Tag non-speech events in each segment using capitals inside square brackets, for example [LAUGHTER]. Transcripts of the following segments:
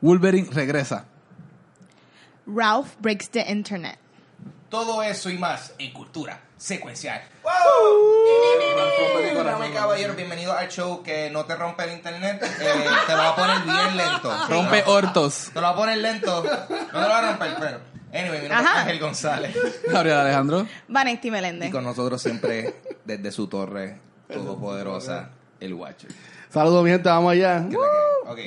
Wolverine regresa. Ralph breaks the internet. Todo eso y más en cultura secuencial. ¡Wow! Uh. Dame caballero, bienvenido al show que no te rompe el internet. Eh, te lo va a poner bien lento. [LAUGHS] Rompe hortos. Te lo va a poner lento. No te lo va a romper, pero. Anyway, mi nombre es. Ángel González. Gabriel Alejandro. Vanetti Y Meléndez. con nosotros siempre, desde su torre todopoderosa, el Watcher. Saludos, mi gente, vamos allá. Ok,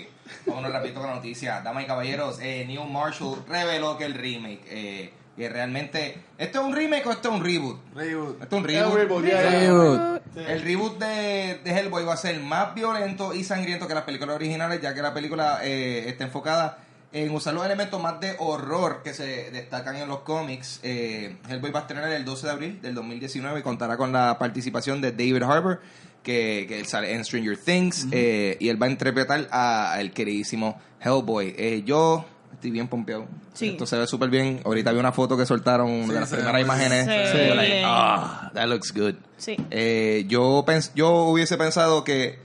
vámonos rapidito con la noticia. Damas y caballeros, eh, Neil Marshall reveló que el remake, eh, que realmente... ¿Esto es un remake o esto es un reboot? Reboot. Esto es un reboot. El reboot de, de Hellboy va a ser más violento y sangriento que las películas originales, ya que la película eh, está enfocada en usar los elementos más de horror que se destacan en los cómics. Eh, Hellboy va a estrenar el 12 de abril del 2019 y contará con la participación de David Harbour, que, que sale en Stranger Things, eh, y él va a interpretar a- al queridísimo Hellboy. Eh, yo estoy bien pompeado. Sí. Esto se ve súper bien. Ahorita vi una foto que soltaron de las primeras imágenes. Sí. Like, ah, that looks good. Sí. Eh, yo, pens yo hubiese pensado que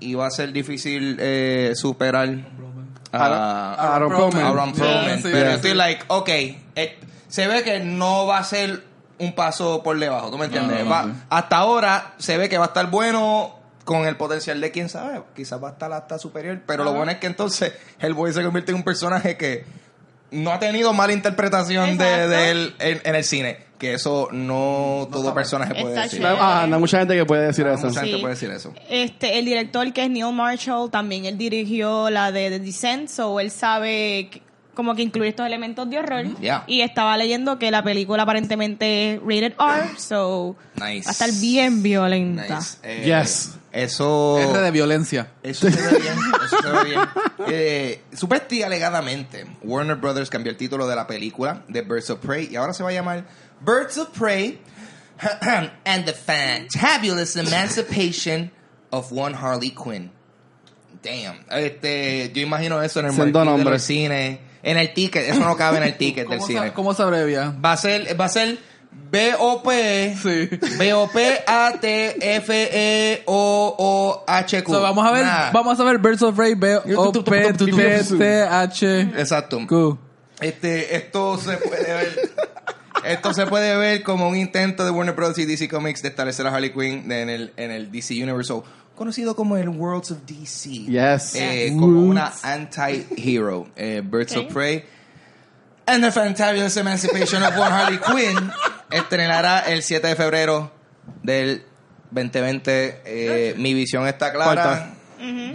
iba a ser difícil eh, superar a, Aaron a sí, pero estoy like, ok, eh, se ve que no va a ser un paso por debajo, ¿tú me entiendes? No, no, Va- sí. Hasta ahora se ve que va a estar bueno con el potencial de quién sabe, quizás va a estar hasta superior, pero lo bueno es que entonces Hellboy se convierte en un personaje que no ha tenido mala interpretación de, él en, en el cine, que eso no, todo personaje puede Está decir. Ah, no mucha gente que puede decir eso. Mucha gente puede decir eso. Este, el director que es Neil Marshall, también él dirigió la de The Descent, so él sabe que- como que incluir estos elementos de horror. Yeah. Y estaba leyendo que la película aparentemente es rated R, so Nice. va a estar bien violenta. Nice. Eh, Yes. Eso. R de violencia. Eso se ve bien. Eso se ve bien. [LAUGHS] Eh, supuestamente alegadamente, Warner Brothers cambió el título de la película de Birds of Prey y ahora se va a llamar Birds of Prey [CLEARS THROAT] and the Fantabulous Emancipation of One Harley Quinn. Damn. Este, yo imagino eso en el Siendo marquee en el ticket. Eso no cabe en el [LAUGHS] ticket del ¿Cómo cine. ¿Cómo se abrevia? Va a ser, va a ser B-O-P. Sí. B-O-P-A-T-F-E-O-O-H-Q. So, vamos a ver, Nah. vamos a ver Birds of Prey B O P T T H Exacto. Q. Este, esto se puede ver. Esto se puede ver como un intento de Warner Bros. y DC Comics de establecer a Harley Quinn en el, en el DC Universe, conocido como el Worlds of DC. Yes. Eh, como una anti-hero. Eh, Birds of Prey and the Fantabulous Emancipation of One Harley Quinn estrenará el 7 de febrero del 2020. Eh, mi visión está clara Falta.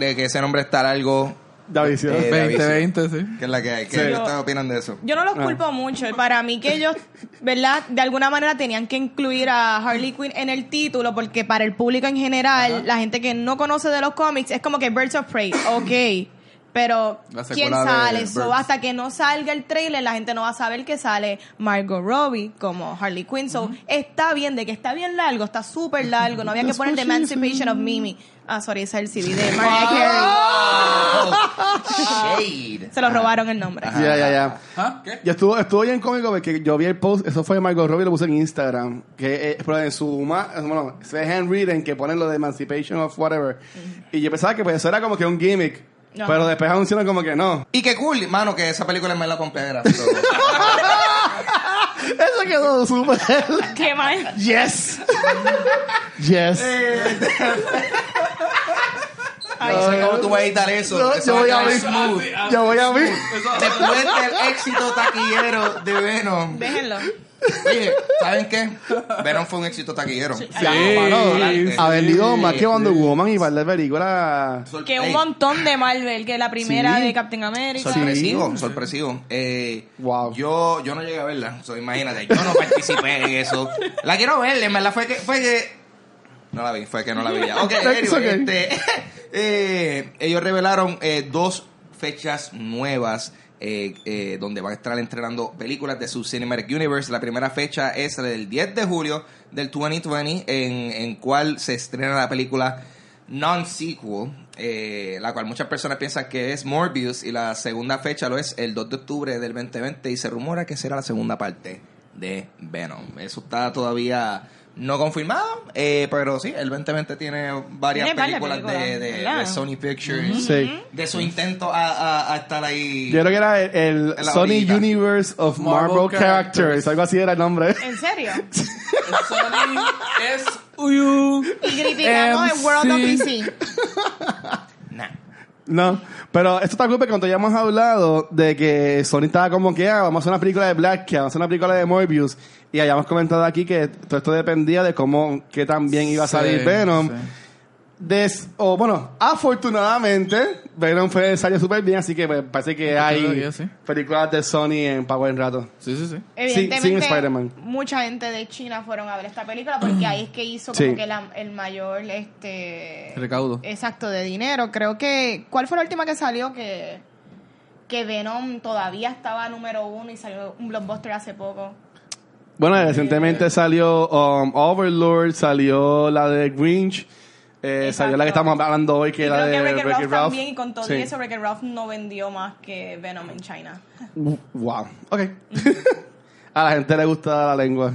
de que ese nombre está largo. David, sí. Eh, David, 2020, sí. ¿Qué es la que hay? ¿Qué Sí. ustedes opinan de eso? Yo no los Ah. culpo mucho. Para mí que ellos, ¿verdad? De alguna manera tenían que incluir a Harley Quinn en el título porque para el público en general, la gente que no conoce de los cómics, es como que Birds of Prey, ok. Pero, ¿quién sale? So, hasta que no salga el trailer, la gente no va a saber que sale Margot Robbie como Harley Quinn. So, está bien, de que está bien largo, está súper largo. No había que poner The Emancipation of Mimi. Ah, sorry, ese es el CD de Mariah Carey. Shade. Se lo robaron el nombre. Ya, ya, ya. ¿Ah? ¿Qué? Ya estuvo, estuvo bien cómico porque yo vi el post, eso fue de Margot Robbie, lo puse en Instagram, que eh, pero en su, bueno, se handwritten que ponen lo de Emancipation of whatever, y yo pensaba que pues eso era como que un gimmick, Ajá. pero después anunciaron como que no. Y qué cool, mano, que esa película me la pompera. So, [LAUGHS] Eso quedó súper. Qué mal. yes. yes. no sé cómo tú vas a editar eso. No, Eso yo voy a ver. smooth. Yo voy a ver. Después del éxito taquillero de Venom. Déjenlo. Oye, ¿saben qué? Venom fue un éxito taquillero. Sí, Ha vendido más que Wonder Woman y par de películas. Que un montón de Marvel, que la primera Sí. de Captain America. Sorpresivo, Sí. sorpresivo. Eh, Wow. Yo, yo no llegué a verla. So, imagínate, yo no participé en eso. La quiero ver, en verdad fue que, fue que. No la vi, fue que no la vi ya. Ok, [LAUGHS] anyway, okay. este, [LAUGHS] eh, ellos revelaron eh, dos fechas nuevas. Eh, eh, donde van a estar entrenando películas de su Cinematic Universe. La primera fecha es la del 10 de julio del 2020, en, en cual se estrena la película non-sequel, eh, la cual muchas personas piensan que es Morbius, y la segunda fecha lo es el 2 de octubre del 2020, y se rumora que será la segunda parte de Venom. Eso está todavía No confirmado, eh, pero sí, el 2020 tiene varias Tiene películas, de, películas, de- ¿verdad? de Sony Pictures. Sí. De su intento a, a- a estar ahí. Yo creo que era el, el Sony orillita. Universe of Marvel, Marvel Characters. Characters. Algo así era el nombre. ¿En serio? [LAUGHS] Sony es Uyu. Y criticamos el World of. DC. No, pero esto está cool porque cuando ya hemos hablado de que Sony estaba como que ah, vamos a hacer una película de Black Cat, vamos a hacer una película de Morbius y hayamos comentado aquí que todo esto dependía de cómo, que también iba a salir Sí, Venom. sí. Des, o bueno, afortunadamente Venom fue salió súper bien, así que pues, parece que hay todavía, sí. películas de Sony en Power en rato. Sí, sí, sí. Evidentemente, sin Spider-Man. mucha gente de China fueron a ver esta película porque ahí es que hizo Sí. como que la- el mayor este Recaudo. exacto de dinero. Creo que ¿cuál fue la última que salió que que Venom todavía estaba número uno y salió un blockbuster hace poco? Bueno, recientemente salió um, Overlord, salió la de Grinch, eh, salió la que estamos hablando hoy, que Y era creo de que Wreck-It Ralph Ralph. también y con todo Sí. y eso Wreck-It Ralph no vendió más que Venom en China. Wow. Ok. [LAUGHS] a la gente le gusta la lengua.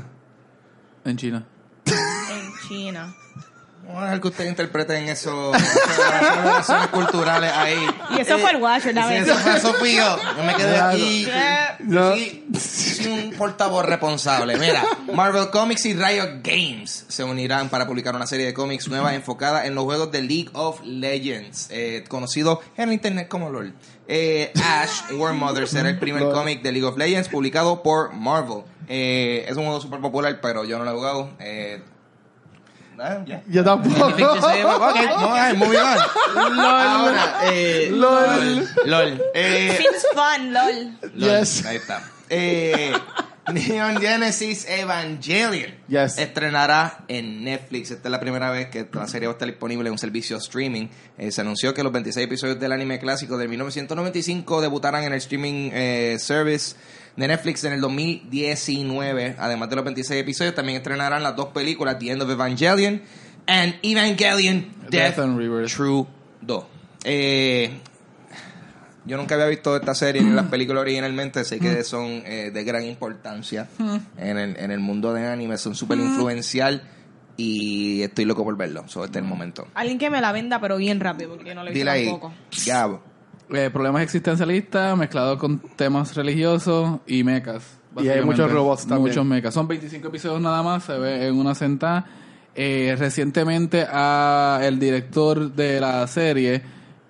En China. en China. Vamos a dejar que ustedes interpreten eso, esas relaciones culturales ahí. Y eso fue el Watcher, la Sí, vez. eso fue eso fui yo. Yo me quedé aquí. No. Sí, soy un portavoz responsable. Mira, Marvel Comics y Riot Games se unirán para publicar una serie de cómics nueva enfocada en los juegos de League of Legends, eh, conocido en el internet como LOL. Eh, Ash War Mother será el primer cómic de League of Legends publicado por Marvel. Eh, es un juego súper popular, pero yo no lo he jugado. Eh, ah, ya. Yo tampoco. Ok, no, ay, moving on. Ahora, eh, LOL. LOL. Eh, Seems fun, lol. LOL. Yes. Ahí está. Eh, [LAUGHS] Neon Genesis Evangelion Yes. estrenará en Netflix. Esta es la primera vez que la serie va a estar disponible en un servicio streaming. Eh, se anunció que los 26 episodios del anime clásico del 1995 debutarán en el streaming eh, service de Netflix en el 2019. Además de los 26 episodios, también estrenarán las dos películas The End of Evangelion and Evangelion Death, Death and Rebirth. True 2. Eh, yo nunca había visto esta serie ni las películas originalmente, sé que son eh, de gran importancia en, el, en el mundo de anime, son súper influencial y estoy loco por verlo, sobre este es el momento. Alguien que me la venda, pero bien rápido, porque no le he visto Dile ahí, tampoco. Gabo. Eh, problemas existencialistas mezclados con temas religiosos y mechas. Y hay muchos robots también. Muchos mechas. Son 25 episodios nada más, se ve en una sentada. Eh, recientemente a el director de la serie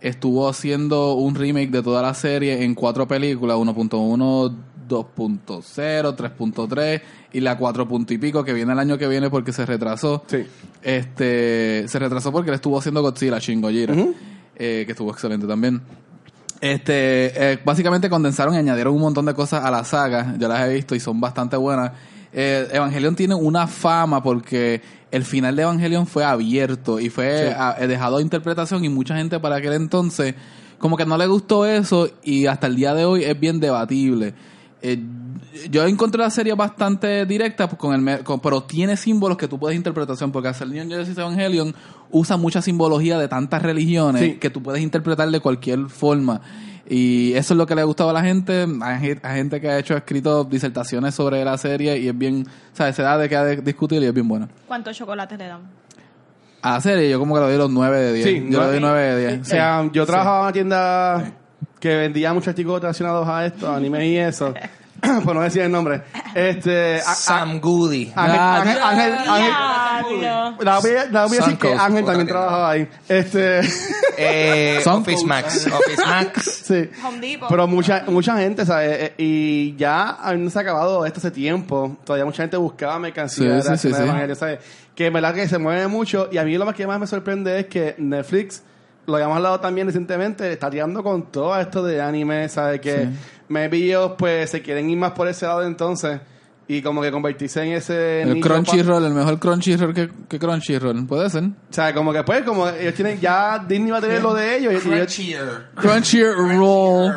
estuvo haciendo un remake de toda la serie en cuatro películas, 1.1, 2.0, 3.3 y la 4. punto y pico que viene el año que viene porque se retrasó. Sí. Este, se retrasó porque él estuvo haciendo Godzilla, Shin Gojira, eh, que estuvo excelente también. Este, eh, básicamente condensaron y añadieron un montón de cosas a la saga. Yo las he visto y son bastante buenas. Eh, Evangelion tiene una fama porque el final de Evangelion fue abierto y fue Sí. a- eh, dejado a interpretación y mucha gente para aquel entonces como que no le gustó eso y hasta el día de hoy es bien debatible. Eh, yo encontré la serie bastante directa con el con- pero tiene símbolos que tú puedes interpretación porque hacer Neon Genesis Evangelion usa mucha simbología de tantas religiones Sí. que tú puedes interpretar de cualquier forma y eso es lo que le ha gustado a la gente hay, gen- hay gente que ha hecho escrito disertaciones sobre la serie y es bien sabes se da de que ha de discutir y es bien buena ¿Cuántos chocolates le dan? a la serie yo como que le doy los 9 de 10 Sí, yo le doy nueve. 9 de 10 O sea, yo trabajaba en una tienda que vendía muchos artículos relacionados a esto, anime y eso. [LAUGHS] [COUGHS] por no decir el nombre. Este. a- a- Sam Goody. Ángel, Diablo. La voy a, la voy a decir que Ángel también trabajaba ahí. Este. Eh, [LAUGHS] Son Office. Max. Office Max. [LAUGHS] sí. Home Depot. Pero mucha, mucha gente, ¿sabes? Eh, Y ya no se ha acabado esto hace tiempo. Todavía mucha gente buscaba mercancía Sí, sí, sí, de sí. Evangelio, ¿sabes? Que en verdad que se mueve mucho. Y a mí lo más que más me sorprende es que Netflix, lo habíamos hablado también recientemente, está tirando con todo esto de anime, ¿sabes? Que Sí. maybe ellos pues se quieren ir más por ese lado entonces. Y como que convertirse en ese el Crunchyroll el mejor Crunchyroll que, que Crunchyroll puede ser O sea, como que pues, como ellos tienen, ya Disney va a tener lo de ellos. Crunchier. Crunchyroll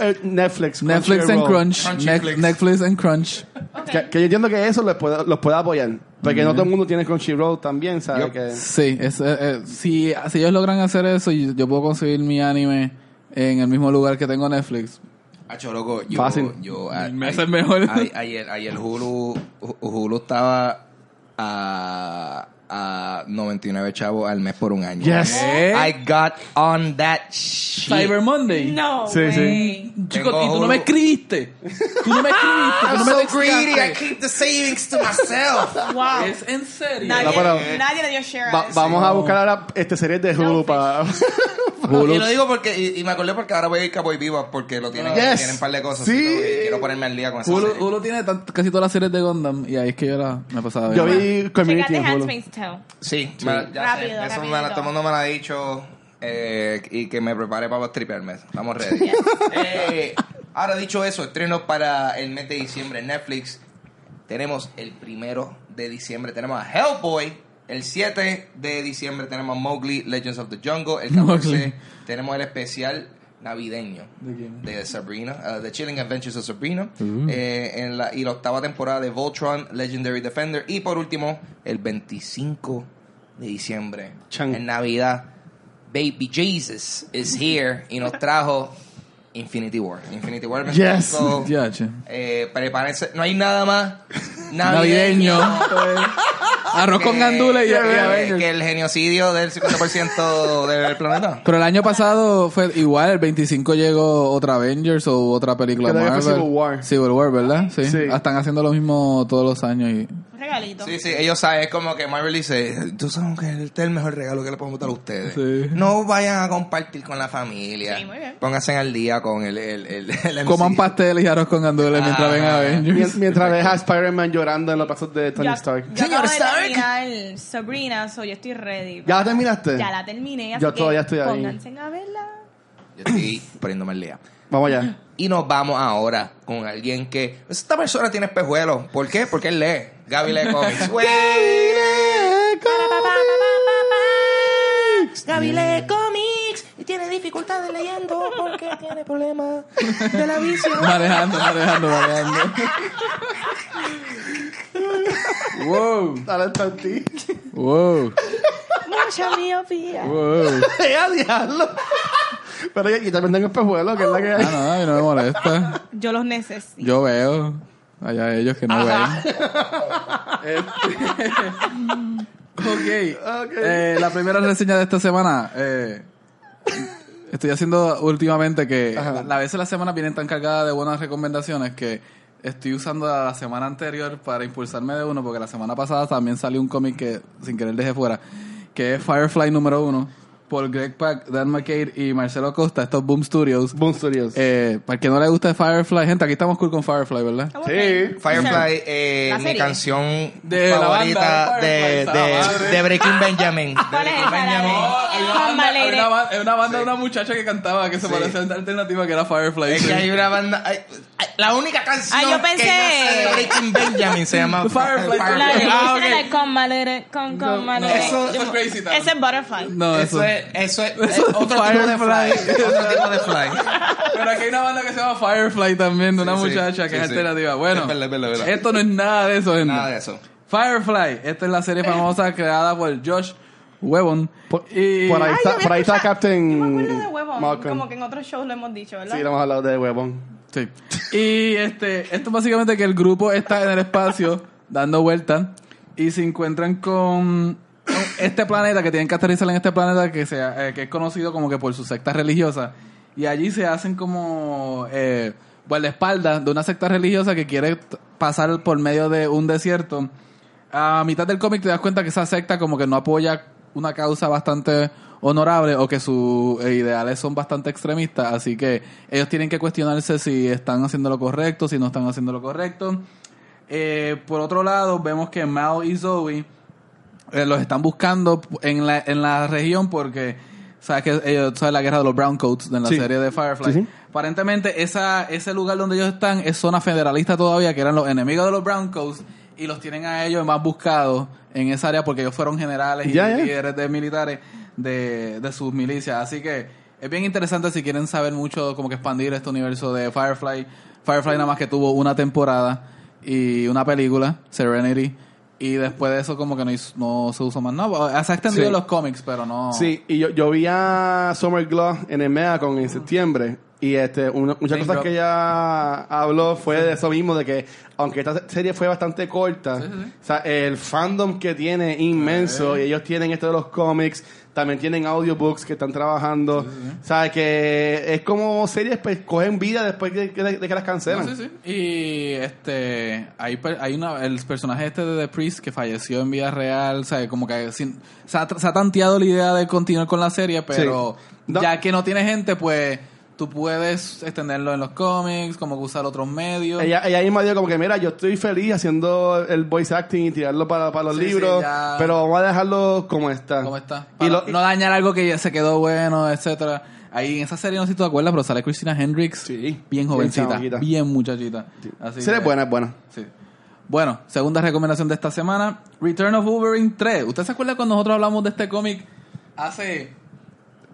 eh, Netflix. Netflix and. Crunch Crunchyflix. Ne- Netflix and Crunch Que, que yo entiendo que eso los puede, los puede apoyar. Porque no todo el mundo tiene Crunchyroll también, ¿sabes? Que, Sí, es, eh, eh, si, si ellos logran hacer eso, y yo puedo conseguir mi anime en el mismo lugar que tengo Netflix. Hacho, loco, yo, Fácil. yo, a- a- veces mejor. ayer, ayer Hulu, Hulu estaba a, a 99 chavos al mes por un año. Yes. ¿Eh? I got on that shit. Cyber Monday. No, Sí, sí. Chico, y tú no Hulu. me escribiste. Tú no me escribiste. I'm no me so greedy. I keep the savings to myself. [LAUGHS] Wow. Es en serio. Nadie, No, pero- nadie le dio share Va- a eso. vamos a buscar ahora este series de Hulu No, para... [LAUGHS] Y lo digo porque, y, y me acordé porque ahora voy a ir a Boy Viva porque lo tienen, Yes. tienen un par de cosas. Sí. y, quiero ponerme al día con esa Hulu, serie. Hulu tiene casi todas las series de Gundam y ahí es que yo la me pasaba Yo vi Community en Hulu. Sí, me- ya Rápido, sé. Eso me la- todo el mundo me lo ha dicho eh, y que me prepare para tripearme. Estamos ready. [LAUGHS] Eh, ahora dicho eso, estreno para el mes de diciembre en Netflix. Tenemos el primero de diciembre, tenemos a Hellboy. El 7 de diciembre tenemos a Mowgli, Legends of the Jungle. El 14 Mowgli. tenemos el especial navideño ¿De quién? de Sabrina, uh, The Chilling Adventures of Sabrina, eh, en la, y la octava temporada de Voltron, Legendary Defender, y por último, el 25 de diciembre, Chan. en Navidad, Baby Jesus is here y nos trajo Infinity War. Infinity War. Yes. 25, Ya, che. eh, prepárense, no hay nada más Navideño. navideño. [LAUGHS] Arroz con que- gandules y, que, que el genocidio del 50% del planeta. Pero el año pasado fue igual, el 25 llegó otra Avengers o otra película Marvel. Civil War. Civil War, ¿verdad? Sí. Sí. Están haciendo lo mismo todos los años y Un regalito. Sí, sí, ellos saben, es como que Marvel dice, tú sabes que este es el mejor regalo que le podemos dar a ustedes. Sí. No vayan a compartir con la familia. Sí, muy bien. Pónganse al día con el, el, el, el coman pasteles y arroz con gandules mientras Ah. ven Avengers. Mien- Mientras deja a Spider-Man llorando en los brazos de Tony Yo- Stark. Yo Señor Stark. terminar Sabrina, so yo estoy ready. ¿Ya la terminaste? Ya la terminé, así Yo que todavía estoy ahí. Pónganse a verla. Yo estoy [COUGHS] poniéndome al día. Vamos allá. Y nos vamos ahora con alguien que... Esta persona tiene espejuelos. ¿Por qué? Porque él lee. Güey. Gaby lee [LAUGHS] cómics y tiene dificultades leyendo porque tiene problemas de la visión. Manejando, manejando, manejando. wow, Dale tanti. wow, Mucha miopía. wow. [LAUGHS] ¡Eh, diablo! Pero yo también tengo espejuelos, que es la que hay. Ah, no, a mí no me molesta. Yo los necesito. Yo veo. Allá ellos que no ven. [LAUGHS] Este- [LAUGHS] ok. Eh, la primera reseña de esta semana. eh, estoy haciendo últimamente que Ajá. la, la veces la semana vienen tan cargadas de buenas recomendaciones que estoy usando la semana anterior para impulsarme de uno porque la semana pasada también salió un cómic que sin querer dejé fuera que es Firefly número uno por Greg Pak, Dan McCade y Marcelo Costa, estos Boom Studios. Boom Studios. Eh, para el que no le gusta Firefly, gente, aquí estamos cool con Firefly, ¿verdad? Sí. Firefly, eh, mi serie. canción De la favorita banda de, de, Breaking Benjamin. De [LAUGHS] ¿Cuál es Breaking Benjamin. hay una banda, hay Valeria. una, ba- hay una banda de una muchacha que cantaba que se Sí. parecía a una alternativa que era Firefly. Es sí. que hay una banda. hay- la única canción Ah, yo pensé- que nace de Breaking Benjamin se llama Firefly. Ah, con Malere, con, con Malere. eso- eso es Crazy Town. Ese es Butterfly. No, Eso eso. es, eso es, es otro tipo de Firefly. fly. Otro tipo de fly. [LAUGHS] Pero aquí hay una banda que se llama Firefly también, de una Sí, sí, muchacha que sí, es sí. alternativa. Bueno, Es verdad, es verdad, es verdad. esto no es nada de eso, gente. Nada de eso. Firefly, esta es la serie famosa creada por Josh Whedon. Por, y por ahí Ay, está, por ahí Captain Yo me acuerdo de Huevón, Malcolm. como que en otros shows lo hemos dicho, ¿verdad? Sí, lo hemos hablado de Huevón. Sí. Y este, esto es básicamente que el grupo está en el espacio dando vueltas y se encuentran con este planeta que tienen que aterrizar en este planeta que sea eh, que es conocido como que por su secta religiosa y allí se hacen como eh, guardaespaldas de una secta religiosa que quiere pasar por medio de un desierto. A mitad del cómic te das cuenta que esa secta como que no apoya una causa bastante honorable o que sus eh, ideales son bastante extremistas, así que ellos tienen que cuestionarse si están haciendo lo correcto, si no están haciendo lo correcto. Eh, por otro lado, vemos que Mao y Zoe eh, los están buscando en la, en la región porque sabes que ellos sabes la guerra de los browncoats en la Sí. serie de Firefly. Sí, sí. Aparentemente esa ese lugar donde ellos están es zona federalista todavía, que eran los enemigos de los browncoats y los tienen a ellos más buscados en esa área porque ellos fueron generales y líderes de militares de, de sus milicias. Así que es bien interesante si quieren saber mucho como que expandir este universo de Firefly. Firefly nada más que tuvo una temporada y una película, Serenity. Y después de eso como que no, hizo- no se usó más nada. Se ha extendido Sí. los cómics, pero no... Sí, y yo, yo vi a Summer Glow en el Megacon en septiembre Y este, una- muchas cosas que ella habló fue de eso mismo, de que aunque esta serie fue bastante corta, Sí, sí, sí. o sea, el fandom que tiene inmenso, y ellos tienen esto de los cómics, también tienen audiobooks que están trabajando, o sea, que es como series pues cogen vida después de, que- de que las cancelan. No, sí, sí. Y este hay, per- hay una el personaje este de The Priest que falleció en vida real, ¿sabes? Como que sin- se, ha, se ha tanteado la idea de continuar con la serie, pero Sí. No. ya que no tiene gente, pues tú puedes extenderlo en los cómics, como que usar otros medios. Ella, ella misma dijo como que, mira, yo estoy feliz haciendo el voice acting y tirarlo para, para los Sí, libros, pero vamos a dejarlo como está. ¿Cómo está? Y lo- no dañar algo que ya se quedó bueno, etcétera. Ahí en esa serie, no sé si tú te acuerdas, pero sale Christina Hendricks. Sí. Bien jovencita. Bien, muchachita. Así que- buena, es buena. Sí. Bueno, segunda recomendación de esta semana, Return of Wolverine 3. ¿Usted se acuerda cuando nosotros hablamos de este cómic hace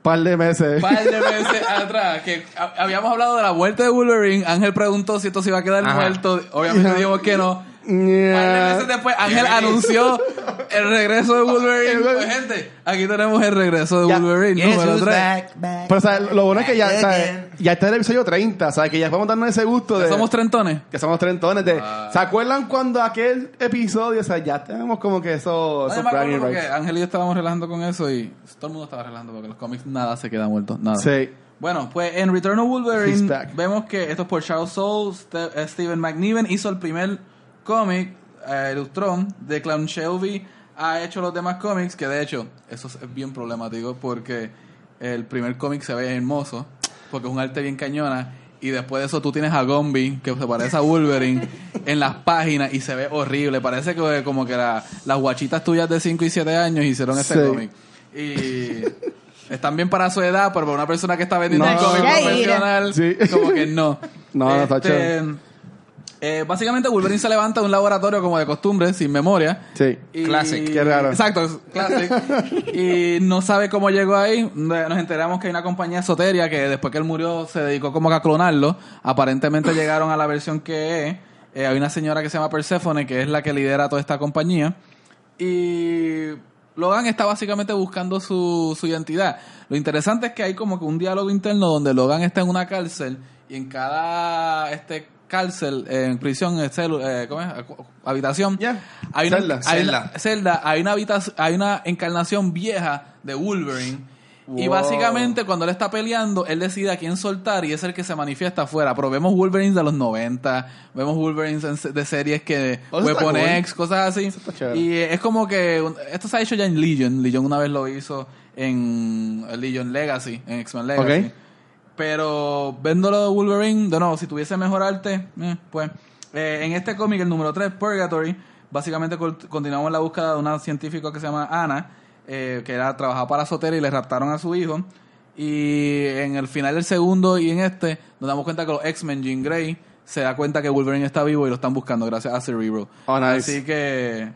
Par de meses. par de [LAUGHS] meses atrás? Que ha- habíamos hablado de la muerte de Wolverine. Ángel preguntó si esto se iba a quedar Ajá. Obviamente Obviamente dijimos que no. Yeah. meses después, Ángel anunció [LAUGHS] el regreso de Wolverine. Pues, gente, aquí tenemos el regreso de Ya. Wolverine Guess número who's 3. back, back, Pero, o sea, lo bueno es que ya, ya está el episodio 30, ¿sabes? Que ya podemos darnos ese gusto de... Somos trentones. que somos trentones de... Ah. ¿Se acuerdan cuando aquel episodio, o sea, ya tenemos como que eso... Yo me porque? Ángel y yo estábamos relajando con eso y todo el mundo estaba relajando porque los cómics nada se queda muerto. Nada. Sí. Bueno, pues en Return of Wolverine vemos que esto es por Charles Soule, Ste- eh, Steven McNiven hizo el primer cómic, eh, ilustró, de Clown Shelby ha hecho los demás cómics, que de hecho eso es bien problemático porque el primer cómic se ve hermoso, porque es un arte bien cañona, y después de eso tú tienes a Gombi, que se parece a Wolverine, [LAUGHS] en las páginas y se ve horrible, parece que como que la- las guachitas tuyas de 5 y 7 años hicieron este Sí. cómic. Y están bien para su edad, pero para una persona que está vendiendo No. un cómic profesional, Sí. como que no. [LAUGHS] No, no, está Este, eh, básicamente Wolverine se levanta de un laboratorio como de costumbre, sin memoria. Sí. Y- Classic. Qué raro. Exacto, classic. [LAUGHS] y no sabe cómo llegó ahí. Nos enteramos que hay una compañía esoteria que después que él murió se dedicó como que a clonarlo. Aparentemente [LAUGHS] llegaron a la versión que es. Eh, hay una señora que se llama Persephone que es la que lidera toda esta compañía. Y Logan está básicamente buscando su, su identidad. Lo interesante es que hay como que un diálogo interno donde Logan está en una cárcel y en cada este cárcel, en prisión, eh, celu- eh, ¿cómo es? Habitación, hay una, Celda. hay una- Celda. hay una habitación, hay una encarnación vieja de Wolverine. Y básicamente cuando él está peleando, él decide a quién soltar y es el que se manifiesta afuera. Pero vemos Wolverines de los 90, vemos Wolverines en de series que Oh, Weapon cool. X, cosas así. Y es como que esto se ha hecho ya en Legion. Legion una vez lo hizo en Legion Legacy, en X-Men Legacy. Pero viéndolo de Wolverine, de nuevo, si tuviese mejor arte, eh, pues eh, en este cómic, el número 3, Purgatory, básicamente continuamos la búsqueda de una científica que se llama Ana, eh, que era trabajaba para Sotera y le raptaron a su hijo. Y en el final del segundo y en este, nos damos cuenta que los X-Men, Jean Grey, se da cuenta que Wolverine está vivo y lo están buscando gracias a Cerebro. Oh, nice. Así que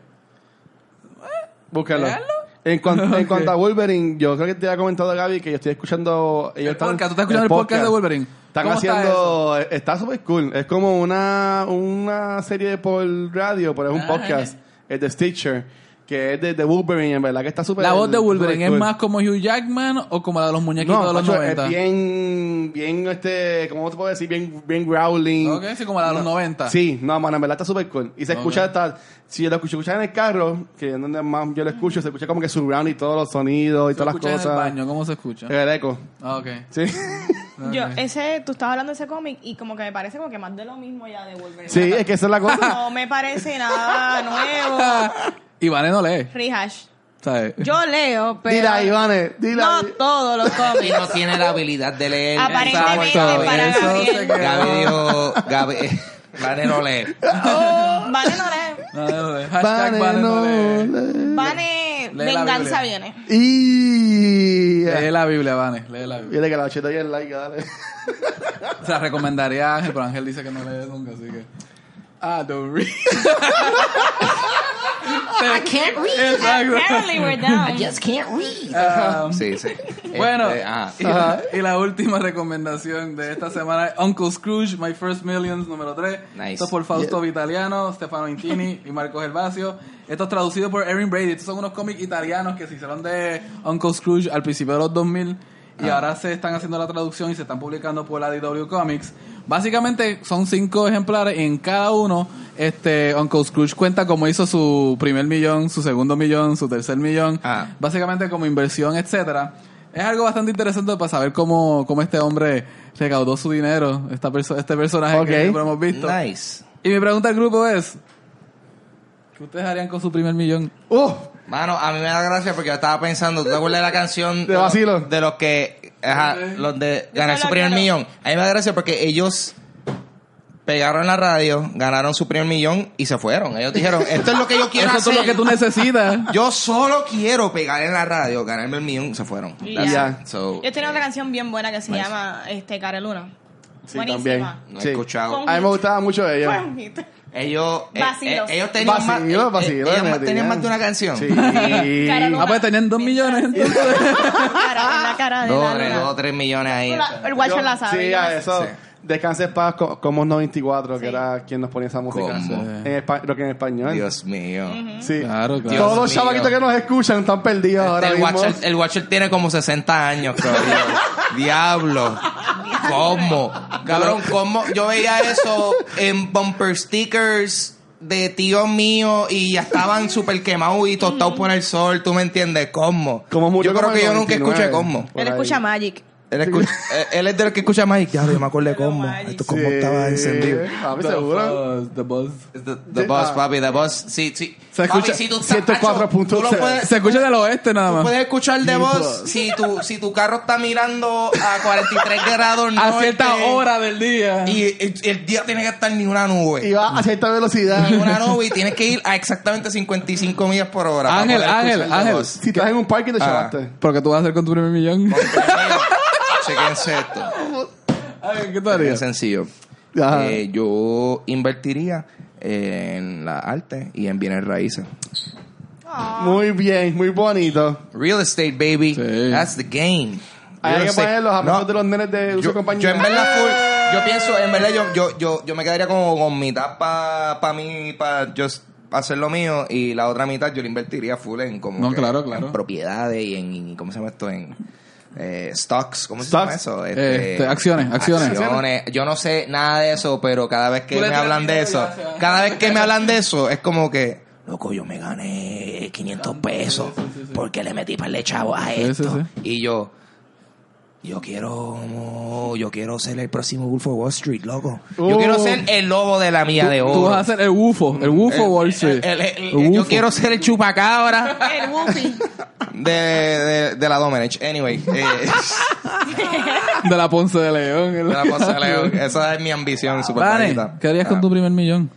Búscalo. ¿Veanlo? En, cuanto, en [LAUGHS] cuanto a Wolverine, yo creo que te había comentado Gaby que yo estoy escuchando. Ellos El están- podcast, ¿tú estás escuchando el podcast de Wolverine? Están ¿Cómo está haciendo. Está súper cool. Es como una, una serie por radio, pero es un Ah, podcast. Es de Stitcher. Que es de, de Wolverine, en verdad que está súper La voz de Wolverine es cool. más como Hugh Jackman o como la de los muñequitos No, de los macho, 90. es bien, bien, este, ¿cómo te puedo decir? Bien, bien growling. Ok, sí, como la de los 90. Sí, no, mano, en verdad está súper cool. Y se escucha hasta, si yo lo escucho, en el carro, que es donde más yo lo escucho, se escucha como que surround y todos los sonidos y ¿Se todas las cosas. en el baño? ¿Cómo se escucha? El eco. Ah, ok. Sí. Yo, ese, tú estabas hablando de ese cómic y como que me parece como que más de lo mismo ya de Wolverine. Sí, es que esa es la cosa. No me parece nada nuevo. [LAUGHS] Ivane no lee, Rehash. ¿sabes? Yo leo, pero Dile ahí, Ivane, dile no todos los [LAUGHS] Y cómics. no tiene la habilidad de leer. Aparentemente Exacto, para eso Gabriel. Gaby dijo, Gaby, [LAUGHS] Vane no lee. Oh, Vane no lee. No, no lee. Hashtag Vane, Vane no lee. le- Vane, Lee venganza viene. Y... Lee la Biblia, Vane. Lee la Biblia. Dile que la bacheta y el like, dale. [LAUGHS] O sea, recomendaría a Ángel, pero Ángel dice que no lee nunca, así que... Ah, don't read. I can't read. Exacto. Apparently we're down. I just can't read. Um, Sí, sí. Bueno, Este, ajá. y, la, y la última recomendación de esta semana es Uncle Scrooge, My First Millions, número 3. Nice. Esto es por Fausto Vitaliano, Stefano Intini y Marco Gervasio. Esto es traducido por Erin Brady. Estos son unos cómics italianos que se hicieron de Uncle Scrooge al principio de los 2000. y ahora se están haciendo la traducción y se están publicando por la DW Comics. Básicamente son cinco ejemplares y en cada uno este Uncle Scrooge cuenta cómo hizo su primer millón, su segundo millón, su tercer millón, Ah. básicamente como inversión, etcétera. Es algo bastante interesante para saber cómo, cómo este hombre recaudó su dinero, esta perso- este personaje Ok. que siempre hemos visto. Nice. Y mi pregunta al grupo es, ¿qué ustedes harían con su primer millón? Uh, Mano, a mí me da gracia porque yo estaba pensando, ¿tú te acuerdas de la canción? [LAUGHS] De los-. De los que, ajá, los de ganar no su primer quiero. millón. A mí me da gracia porque ellos pegaron en la radio, ganaron su primer millón y se fueron. Ellos dijeron, [LAUGHS] esto es lo que yo quiero Eso es hacer. lo que tú necesitas. [LAUGHS] Yo solo quiero pegar en la radio, ganarme el millón, se fueron. Y That's ya. it. So, Yo tenía otra canción bien buena que se Nice. llama este, Care Luna. sí, Buenísima. también. no he Sí. escuchado. A mí me gustaba mucho ella. Fue un hit. Ellos, eh, Vacilos. eh, ellos tenían más, Vacilo, eh, vacilo, ellos me más- tenían tenían. más de una canción. Sí. [LAUGHS] Cara Luna. Ah, pues tenían dos millones entonces. La cara, la cara de Dos, tres, dos, tres millones ahí. La- El Watcher la sabe. Sí, yo a me- eso. Sí. Descanse en paz, co- como 94, que Sí. era quien nos ponía esa música. ¿Cómo? En espa- lo que en español. Dios mío. Sí. Claro, claro. Todos los chavaquitos que nos escuchan están perdidos ahora el, mismo. Watcher, el Watcher tiene como 60 años todavía. [LAUGHS] Diablo. ¿Cómo? Cabrón, ¿cómo? Yo veía eso en bumper stickers de tíos míos y ya estaban súper quemados y tostados por el sol. ¿Tú me entiendes? ¿Cómo? Como murió yo creo como que en yo nunca 99. escuché cómo. Por Él ahí. escucha Magic. Él, escucha- eh, él es de los que escucha Mike. Ya, yo me acuerdo de cómo. Esto cómo estaba encendido. Papi, The seguro. The Buzz. The, the Sí, boss, ah. papi, the boss. Sí, sí. Se Papi, escucha si tú estás- 104.0. tú lo puedes- Se escucha del oeste nada Tú más. puedes escuchar de New voz Plus. si tu, si tu carro está mirando a 43 grados A cierta hora del día. y el, el día tiene que estar ni una nube. Y va a cierta velocidad. Ni una nube y tienes que ir a exactamente 55 millas por hora. Ángel, Ángel, The Ángel. Si estás en un parque te Ah. chavaste. ¿Pero qué tú vas a hacer con tu primer millón? Chequense esto. Ay, ¿Qué Bien harías? sencillo. Eh, yo invertiría en la arte y en bienes raíces. Muy bien, muy bonito. Real estate, baby. Sí. That's the game. Hay que poner los aplausos No, de los nenes de yo, compañía. yo en verdad [LAUGHS] full, yo pienso, en verdad yo, yo, yo, yo me quedaría como con mitad para pa mí, para yo hacer lo mío y la otra mitad yo la invertiría full en como No, que claro, claro. en propiedades y en, ¿cómo se llama esto? En eh, stocks, ¿cómo se llama eso? Este, acciones, acciones. acciones. Yo no sé nada de eso, pero cada vez que me hablan de eso, cada vez que me hablan de [LAUGHS] eso, es como que, loco, yo me gané 500 pesos porque le metí para el chavo a esto. Y yo, yo quiero, yo quiero ser el próximo Wolf of Wall Street, loco. Yo Oh. quiero ser el lobo de la mía de oro. Tú vas a ser el UFO, el UFO El- Wall Street. el- el- el- El yo quiero ser el chupacabra El Woofy. de, de, de la Domenech. Anyway, eh, De la Ponce de León. de la Ponce de León. Esa es mi ambición super bajita. ¿qué harías con Ah. tu primer millón?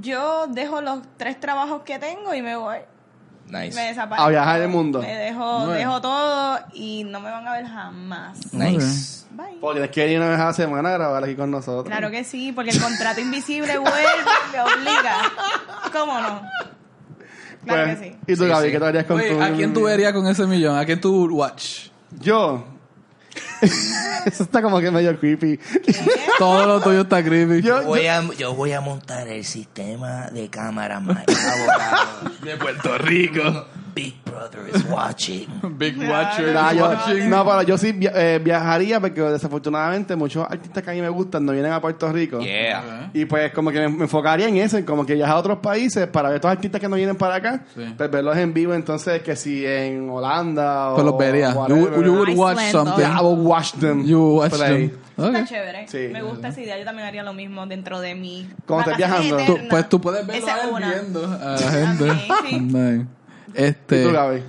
Yo dejo los tres trabajos que tengo y me voy. Nice. Me desaparezco. A viajar el mundo. Me dejo, Bueno. dejo todo y no me van a ver jamás. Nice. Bye. Porque es que ir una vez a la semana a grabar aquí con nosotros. Claro que sí, porque el contrato invisible vuelve y me obliga. ¿Cómo no? Claro Pues, que sí. ¿Y tú, Sí, Gaby, sí. qué te harías con Oye, tu ¿a quién tú verías con ese millón? ¿A quién tú watch? Yo. [LAUGHS] Eso está como que medio creepy. Todo lo tuyo está creepy. Yo, Voy a, yo voy a montar el sistema de cámara [LAUGHS] más elaborado. De Puerto Rico. Big Brother is watching. [LAUGHS] Big Watcher. Nah, yo- watching. no, pero yo sí via- eh, viajaría porque desafortunadamente muchos artistas que a mí me gustan no vienen a Puerto Rico. Yeah. Y pues como que me, me enfocaría en eso, en como que viajar a otros países para ver estos artistas que no vienen para acá, Sí. pues verlos en vivo entonces que si en Holanda o Pues los verías. You, whatever. you would watch Iceland, something. Yeah, I will watch them. You would watch ahí. them. Ok. Está chévere. Sí. Me gusta esa idea. Yo también haría lo mismo dentro de mi. Cuando estés vacaciones viajando. Tú- pues tú puedes verlo Esa a es él una. viendo a [LAUGHS] la gente. También, sí. Nice. ¿Y Este, tú, Gaby?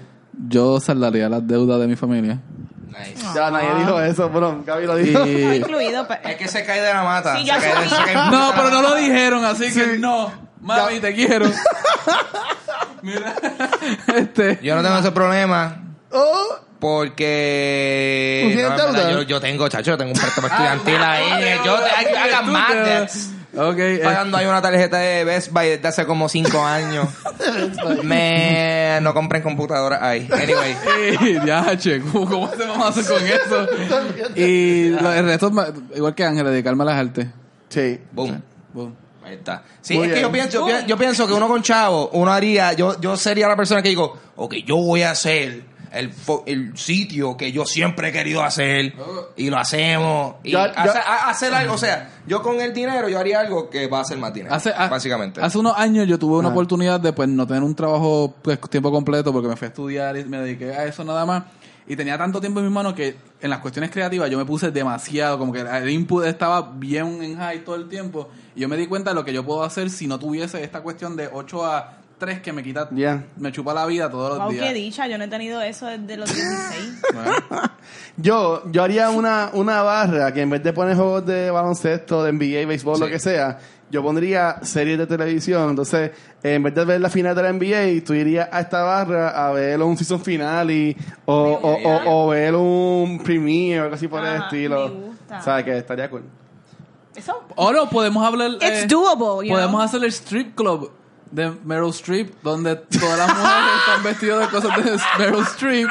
yo saldaría las deudas de mi familia. Nice. Ya nadie dijo eso, bro. Gaby lo dijo. Y... [LAUGHS] incluido. pero- Es que se cae de la mata. Sí, se yo cae de- asumí. se cae mucho No, de pero la no lo dijeron, así que no. Mami, te quiero. [LAUGHS] Mira, [LAUGHS] este... Yo no tengo ese problema Oh, porque ¿Tú tienes no, en verdad, deuda? yo, yo tengo, chacho, yo tengo un préstamo estudiantil ahí. Yo I, I got mad debts. Ok, eh, Pagando ahí una tarjeta de Best Buy desde hace como cinco años. [LAUGHS] Me no compren computadoras ahí. Anyway. eh, ya, che, ¿cómo, cómo se vamos a hacer con eso? [LAUGHS] Y lo- el resto, igual que Ángel, dedicarme a las artes. sí. Boom. Boom. Ahí está. Sí, Muy es que yo pienso, yo, yo pienso que uno con chavo, uno haría, yo, yo sería la persona que digo, ok, yo voy a hacer el, fo- el sitio que yo siempre he querido hacer y lo hacemos. Y hacer, algo, o sea, yo con el dinero yo haría algo que va a hacer más dinero. Hace, ha- básicamente. Hace unos años yo tuve una Ah. oportunidad de pues no tener un trabajo pues tiempo completo porque me fui a estudiar y me dediqué a eso nada más. Y tenía tanto tiempo en mis manos que en las cuestiones creativas yo me puse demasiado, como que el input estaba bien en high todo el tiempo. Y yo me di cuenta de lo que yo puedo hacer si no tuviese esta cuestión de 8 a 3 que me quita, Ya. me chupa la vida todos los Wow, días. qué dicha, yo no he tenido eso desde los 16. [LAUGHS] Bueno, [LAUGHS] Yo, yo haría una, una barra que en vez de poner juegos de baloncesto, de NBA, béisbol, lo que sea, yo pondría series de televisión. Entonces, en vez de ver la final de la NBA, tú irías a esta barra a ver un season finale o, o, o, o ver un premiere o algo así por el Ajá, estilo. me gusta. O sea, que estaría cool. Eso. o no, podemos hablar... It's eh, doable, you Podemos know? hacer el strip club de Meryl Streep, donde todas las mujeres están vestidas de cosas de Meryl Streep.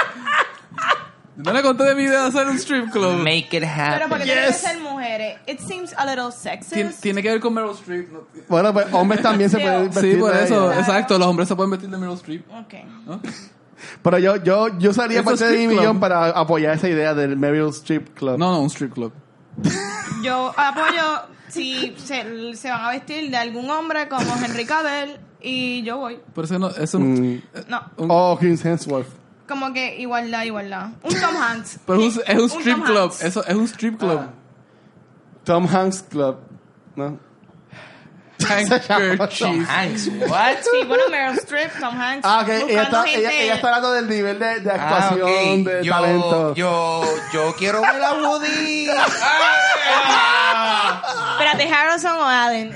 No le conté de mi idea de hacer un strip club. Make it happen. Pero porque tienen que ser mujeres. It seems a little sexist. Tien- tiene que ver con Meryl Streep. ¿no? Bueno, pues hombres también se pueden sí, vestir Sí, por de eso, ella. exacto. Los hombres se pueden vestir de Meryl Streep. Ok. ¿no? Pero yo, yo, yo usaría Eso parte de mi strip club. millón para apoyar esa idea del Meryl Streep Club. No, no, un strip club. Yo apoyo si se, se van a vestir de algún hombre como Henry Cavill y yo voy. Pero eso no, eso Mm. No, un- Oh, Chris Hemsworth. como que igualdad, igualdad. Un Tom Hanks. pero es un, es un strip club. Hanks. Eso es un strip club. Tom Hanks Club. ¿No? Tom Hanks, what? Sí, bueno, Meryl Streep, Tom Hanks. Ah, ok. Ella está, gente- ella, ella está hablando del nivel de, de Ah, actuación, ok. de yo, talento. yo, yo quiero ver a Woody. Espérate, Harrison o Allen.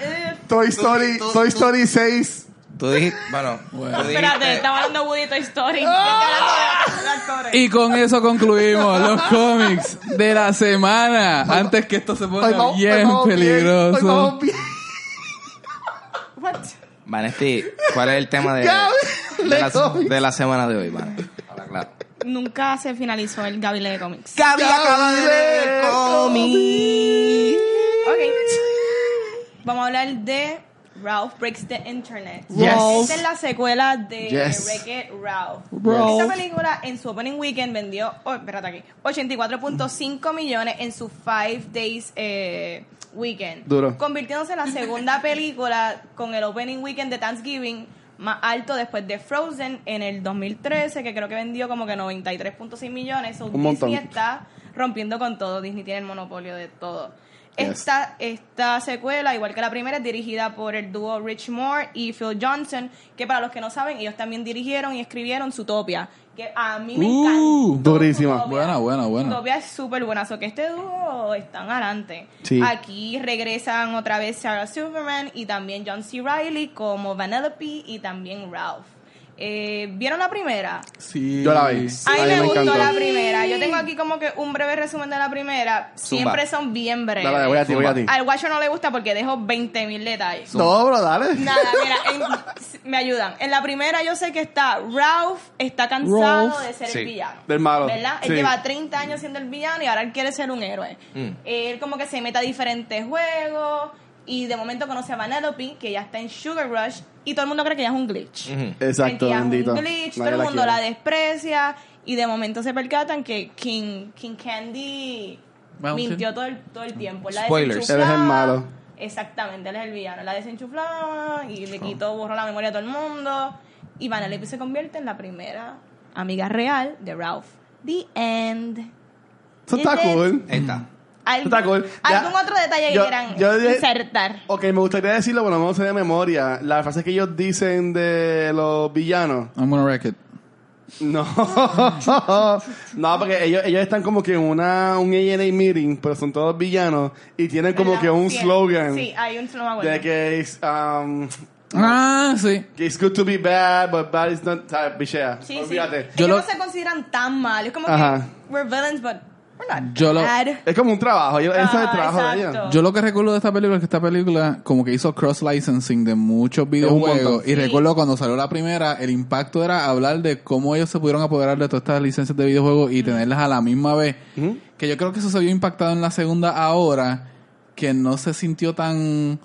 Toy Story, tú- Toy tú- Story 6. Tú dijiste, bueno, Bueno. tú dijiste- Espérate, estaba hablando Woody Toy Story. Actores. Y con eso concluimos los cómics de la semana. Antes que esto se ponga Hoy vamos- hoy bien vamos bien, hoy peligroso. vamos bien. Vanesti, ¿cuál es el tema de, [LAUGHS] Gaby, de, la, de la semana de hoy, Van? Claro. Nunca se finalizó el Gabile de Comics. Gaby acaba de leer cómics. Ok. Vamos a hablar de Ralph Breaks the Internet. Yes. Esta es la secuela de Yes. Wreck-It Ralph. Ralph. Esta película en su opening weekend vendió, oh, espérate aquí, 84.5 millones en su 5 days eh, weekend. Duro. Convirtiéndose en la segunda [LAUGHS] película con el opening weekend de Thanksgiving más alto después de Frozen en el 2013, que creo que vendió como que 93.6 millones. So Un montón. Disney está rompiendo con todo. Disney tiene el monopolio de todo. Yes. Esta, esta secuela, igual que la primera, es dirigida por el dúo Rich Moore y Phil Johnson, que para los que no saben, ellos también dirigieron y escribieron Zootopia, que a mí me Uh, encanta. durísima. Buena, buena, buena. Zootopia es súper buena, so que este dúo están adelante. Sí. Aquí regresan otra vez Sarah Silverman y también John C. Reilly como Vanellope y también Ralph. Eh, ¿Vieron la primera? Sí. Yo la vi. A mí A mí me, me gustó encantó. la primera. Yo tengo aquí como que un breve resumen de la primera. Siempre son bien breves. Dale, voy a ti, voy a ti. Al Watcher no le gusta porque dejo 20 mil detalles. No, bro, dale. Nada, mira, en- [LAUGHS] me ayudan. En la primera yo sé que está Ralph, está cansado Ralph. de ser Sí. el villano. Del malo. ¿Verdad? Sí. Él lleva 30 años siendo el villano y ahora él quiere ser un héroe. Mm. Él como que se mete a diferentes juegos y de momento conoce a Vanellope, que ya está en Sugar Rush, y todo el mundo cree que ella es un glitch. Exacto, Ella es bendito. un glitch, todo el mundo quiere. la desprecia y de momento se percatan que King, King Candy Mountain. mintió todo el, todo el tiempo. La Spoilers. Él es el malo. Exactamente, él es el villano. La desenchufló y le quitó, borró la memoria a todo el mundo. Y Vanellope se convierte en la primera amiga real de Ralph. The End. Eso está cool. Ahí está. ¿Algún, Está cool. Ya. ¿algún otro detalle Yo- que quieran yo dije- insertar? Ok, me gustaría decirlo, pero no sé de memoria. La frase que ellos dicen de los villanos. I'm gonna wreck it. No, [LAUGHS] no, porque ellos, ellos están como que en una, un A&A meeting, pero son todos villanos y tienen como ¿Verdad? que un Sí, slogan Sí, hay un slogan. de que es, um, Ah, sí. que it's good to be bad, but bad is not, ¿sabes? Bichea. Sí, sí. Olvídate. Ellos lo- no se consideran tan mal. Es como Ajá. que we're villains, but Yo lo-. Es como un trabajo, ese es el trabajo de ellos. Yo lo que recuerdo de esta película es que esta película como que hizo cross-licensing de muchos videojuegos. Y Sí. recuerdo cuando salió la primera, el impacto era hablar de cómo ellos se pudieron apoderar de todas estas licencias de videojuegos y tenerlas a la misma vez. Que yo creo que eso se vio impactado en la segunda ahora, que no se sintió tan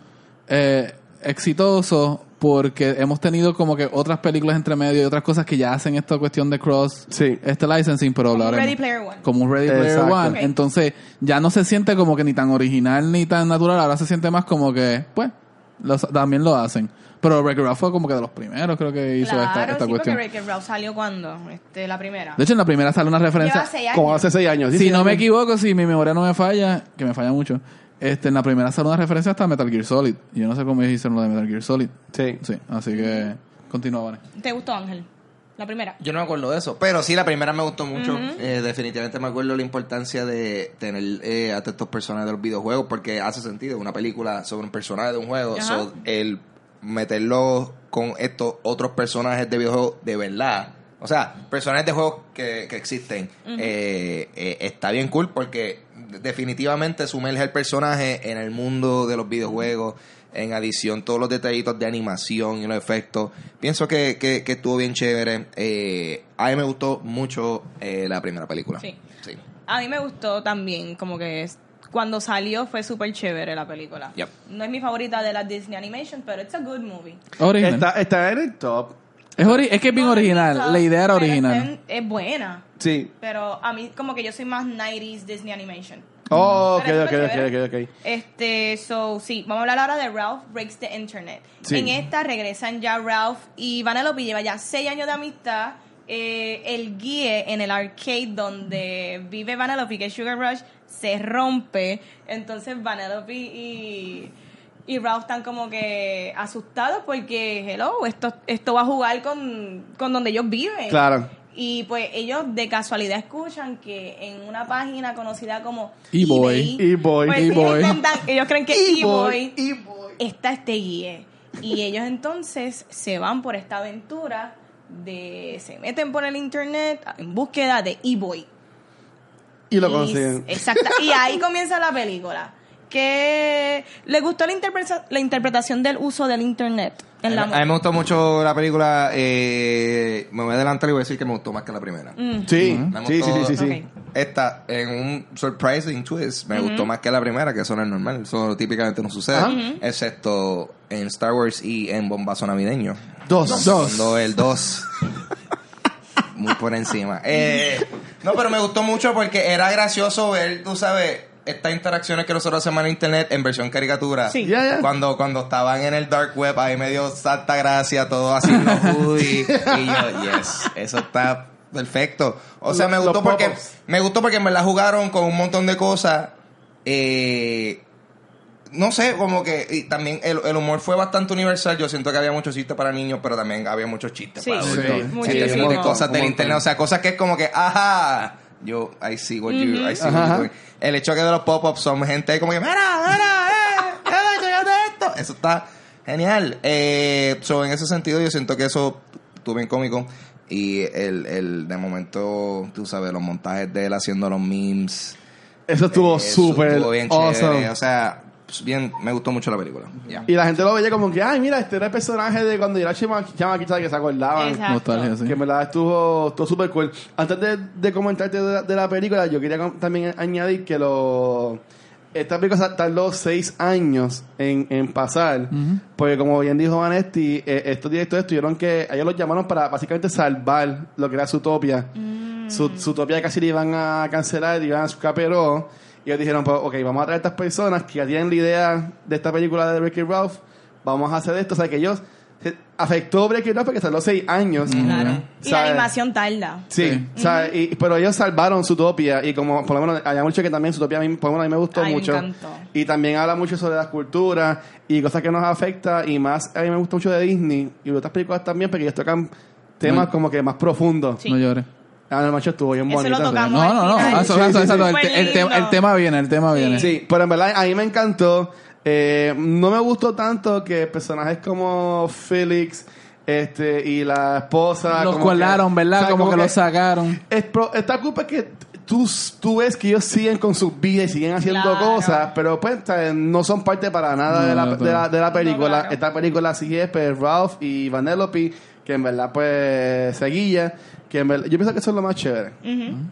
eh, exitoso porque hemos tenido como que otras películas entre medio y otras cosas que ya hacen esta cuestión de cross Sí. este licensing, pero Como hablaremos. Ready Player One. Como un Ready Player Exacto. One. Entonces, ya no se siente como que ni tan original ni tan natural, ahora se siente más como que, pues, los- también lo hacen. Pero Wreck-It Ralph fue como que de los primeros, creo que hizo Claro, esta, esta sí, cuestión. porque Wreck-It Ralph salió cuando, este, la primera. De hecho, en la primera sale una referencia. Como hace seis años. Sí, Si sí, no me equivoco, si mi memoria no me falla, que me falla mucho, este, en la primera sale una referencia hasta Metal Gear Solid. Y yo no sé cómo hicieron lo de Metal Gear Solid. Sí. Sí, así que continúa, Vane. ¿Te gustó, Ángel? La primera. Yo no me acuerdo de eso, pero sí, la primera me gustó mucho. Eh, definitivamente me acuerdo la importancia de tener eh, a estos personajes de los videojuegos, porque hace sentido, una película sobre un personaje de un juego, so, el meterlo con estos otros personajes de videojuegos de verdad, o sea, personajes de juegos que, que existen, eh, eh, está bien cool porque definitivamente sumerge el personaje en el mundo de los videojuegos, en adición todos los detallitos de animación y los efectos. Pienso que, que, que estuvo bien chévere. Eh, a mí me gustó mucho eh, la primera película. Sí. Sí. A mí me gustó también, como que es- cuando salió fue súper chévere la película. Yep. No es mi favorita de la Disney Animation, pero it's a good movie. Original. Está, está en el top. Es, ori- es que es bien No, original. La idea era original. Es, buena, Sí. pero a mí como que yo soy más 90s Disney Animation. Oh, ok, ok, ok, ok, ok. Este, so, sí, vamos a hablar ahora de Ralph Breaks the Internet. Sí. En esta regresan ya Ralph y Vanellope lleva ya seis años de amistad. Eh, el guíe en el arcade donde vive Vanellope, que es Sugar Rush, se rompe. Entonces Vanellope y, y Ralph están como que asustados porque, hello, esto, esto va a jugar con, con donde ellos viven. Claro. Y pues ellos de casualidad escuchan que en una página conocida como E-Boy. eBay, E-Boy. pues, E-Boy. ellos, creen que E-Boy, E-Boy está este guía. Y ellos entonces se van por esta aventura de se meten por el internet en búsqueda de E-Boy. Y lo consiguen. Exacto. Y ahí comienza la película. Que le gustó la, interpreta- la interpretación del uso del internet en la a, mí, a mí me gustó mucho la película. Eh, me voy a adelantar y voy a decir que me gustó más que la primera. Mm. Sí, sí, sí, sí, sí. Esta, en un surprising twist, me gustó más que la primera, que eso no es normal. Eso típicamente no sucede. Excepto en Star Wars y en Bombazo Navideño. Dos. Cuando el 2. [LAUGHS] muy por encima. Eh, no, pero me gustó mucho porque era gracioso ver, tú sabes, estas interacciones que nosotros hacemos en internet en versión caricatura. Sí. Ya, ya. Cuando, cuando estaban en el dark web, ahí me dio santa gracia, todo haciendo hoodie. [LAUGHS] y yo, yes, eso está perfecto. O sea, me Los- gustó porque, me gustó porque me la jugaron con un montón de cosas. Eh, no sé, como que y también el, el humor fue bastante universal. Yo siento que había muchos chistes para niños, pero también había muchos chistes Sí, para sí, adultos. muchísimo. Sí, de cosas del internet, o sea, cosas que es como que, ajá, yo, I see what you, I see what you're doing. El hecho que de los pop-ups son gente como que, mira, mira, eh, eh, esto. Eso está genial. Eh, so, en ese sentido, yo siento que eso estuvo bien cómico. Y el, el, de momento, tú sabes, los montajes de él haciendo los memes. Eso estuvo Eso súper awesome. chévere. O sea, pues, bien, me gustó mucho la película. Y la gente lo veía como que, ay, mira, este era el personaje de cuando era chama, chamaquita que se acordaban. Exacto. Nostalgia, sí. Que en verdad estuvo, estuvo súper cool. Antes de, de comentarte de la, de la película, yo quería también añadir que lo esta película tardó seis años en, en pasar. Porque como bien dijo Vanetti, eh, estos directores tuvieron que, a ellos los llamaron para básicamente salvar lo que era Zootopia. Su, Zootopia casi le iban a cancelar, iban a su caperó. Y ellos dijeron, pues, ok, vamos a traer a estas personas que ya tienen la idea de esta película de Ricky Ralph. Vamos a hacer esto. O sea, que ellos... se- afectó Breaking Ralph porque tardó seis años. Claro. Y la animación tarda. Sí, Sí. o sea, y- pero ellos salvaron Zootopia y como por lo menos hay mucho que también Zootopia a mí, por lo menos a mí me gustó Ay, me mucho. encantó. Y también habla mucho sobre las culturas y cosas que nos afecta y más a mí me gusta mucho de Disney y de otras películas también porque ellos tocan temas como que más profundos. Sí. No llores. Ah, el macho estuvo bien Eso bonito. lo sí. tocamos. No, no, no. Ay, Eso, sí, eso, sí, eso, sí. el, Fue te- el tema, el lindo. tema viene, el tema viene. Sí, pero en verdad a mí me encantó. Eh, no me gustó tanto que personajes como Felix este y la esposa Los como colaron, ¿verdad? o sea, como, que, los sacaron. Es pro- esta culpa es que tú, tú ves que ellos siguen con sus vidas y siguen haciendo Claro. cosas, pero pues ¿sabes? no son parte para nada No, de, la, no, de, la, de la película. No, claro. Esta película sigue pues, Ralph y Vanellope, que que en verdad pues seguía, que en verdad, yo pienso que eso es lo más chévere.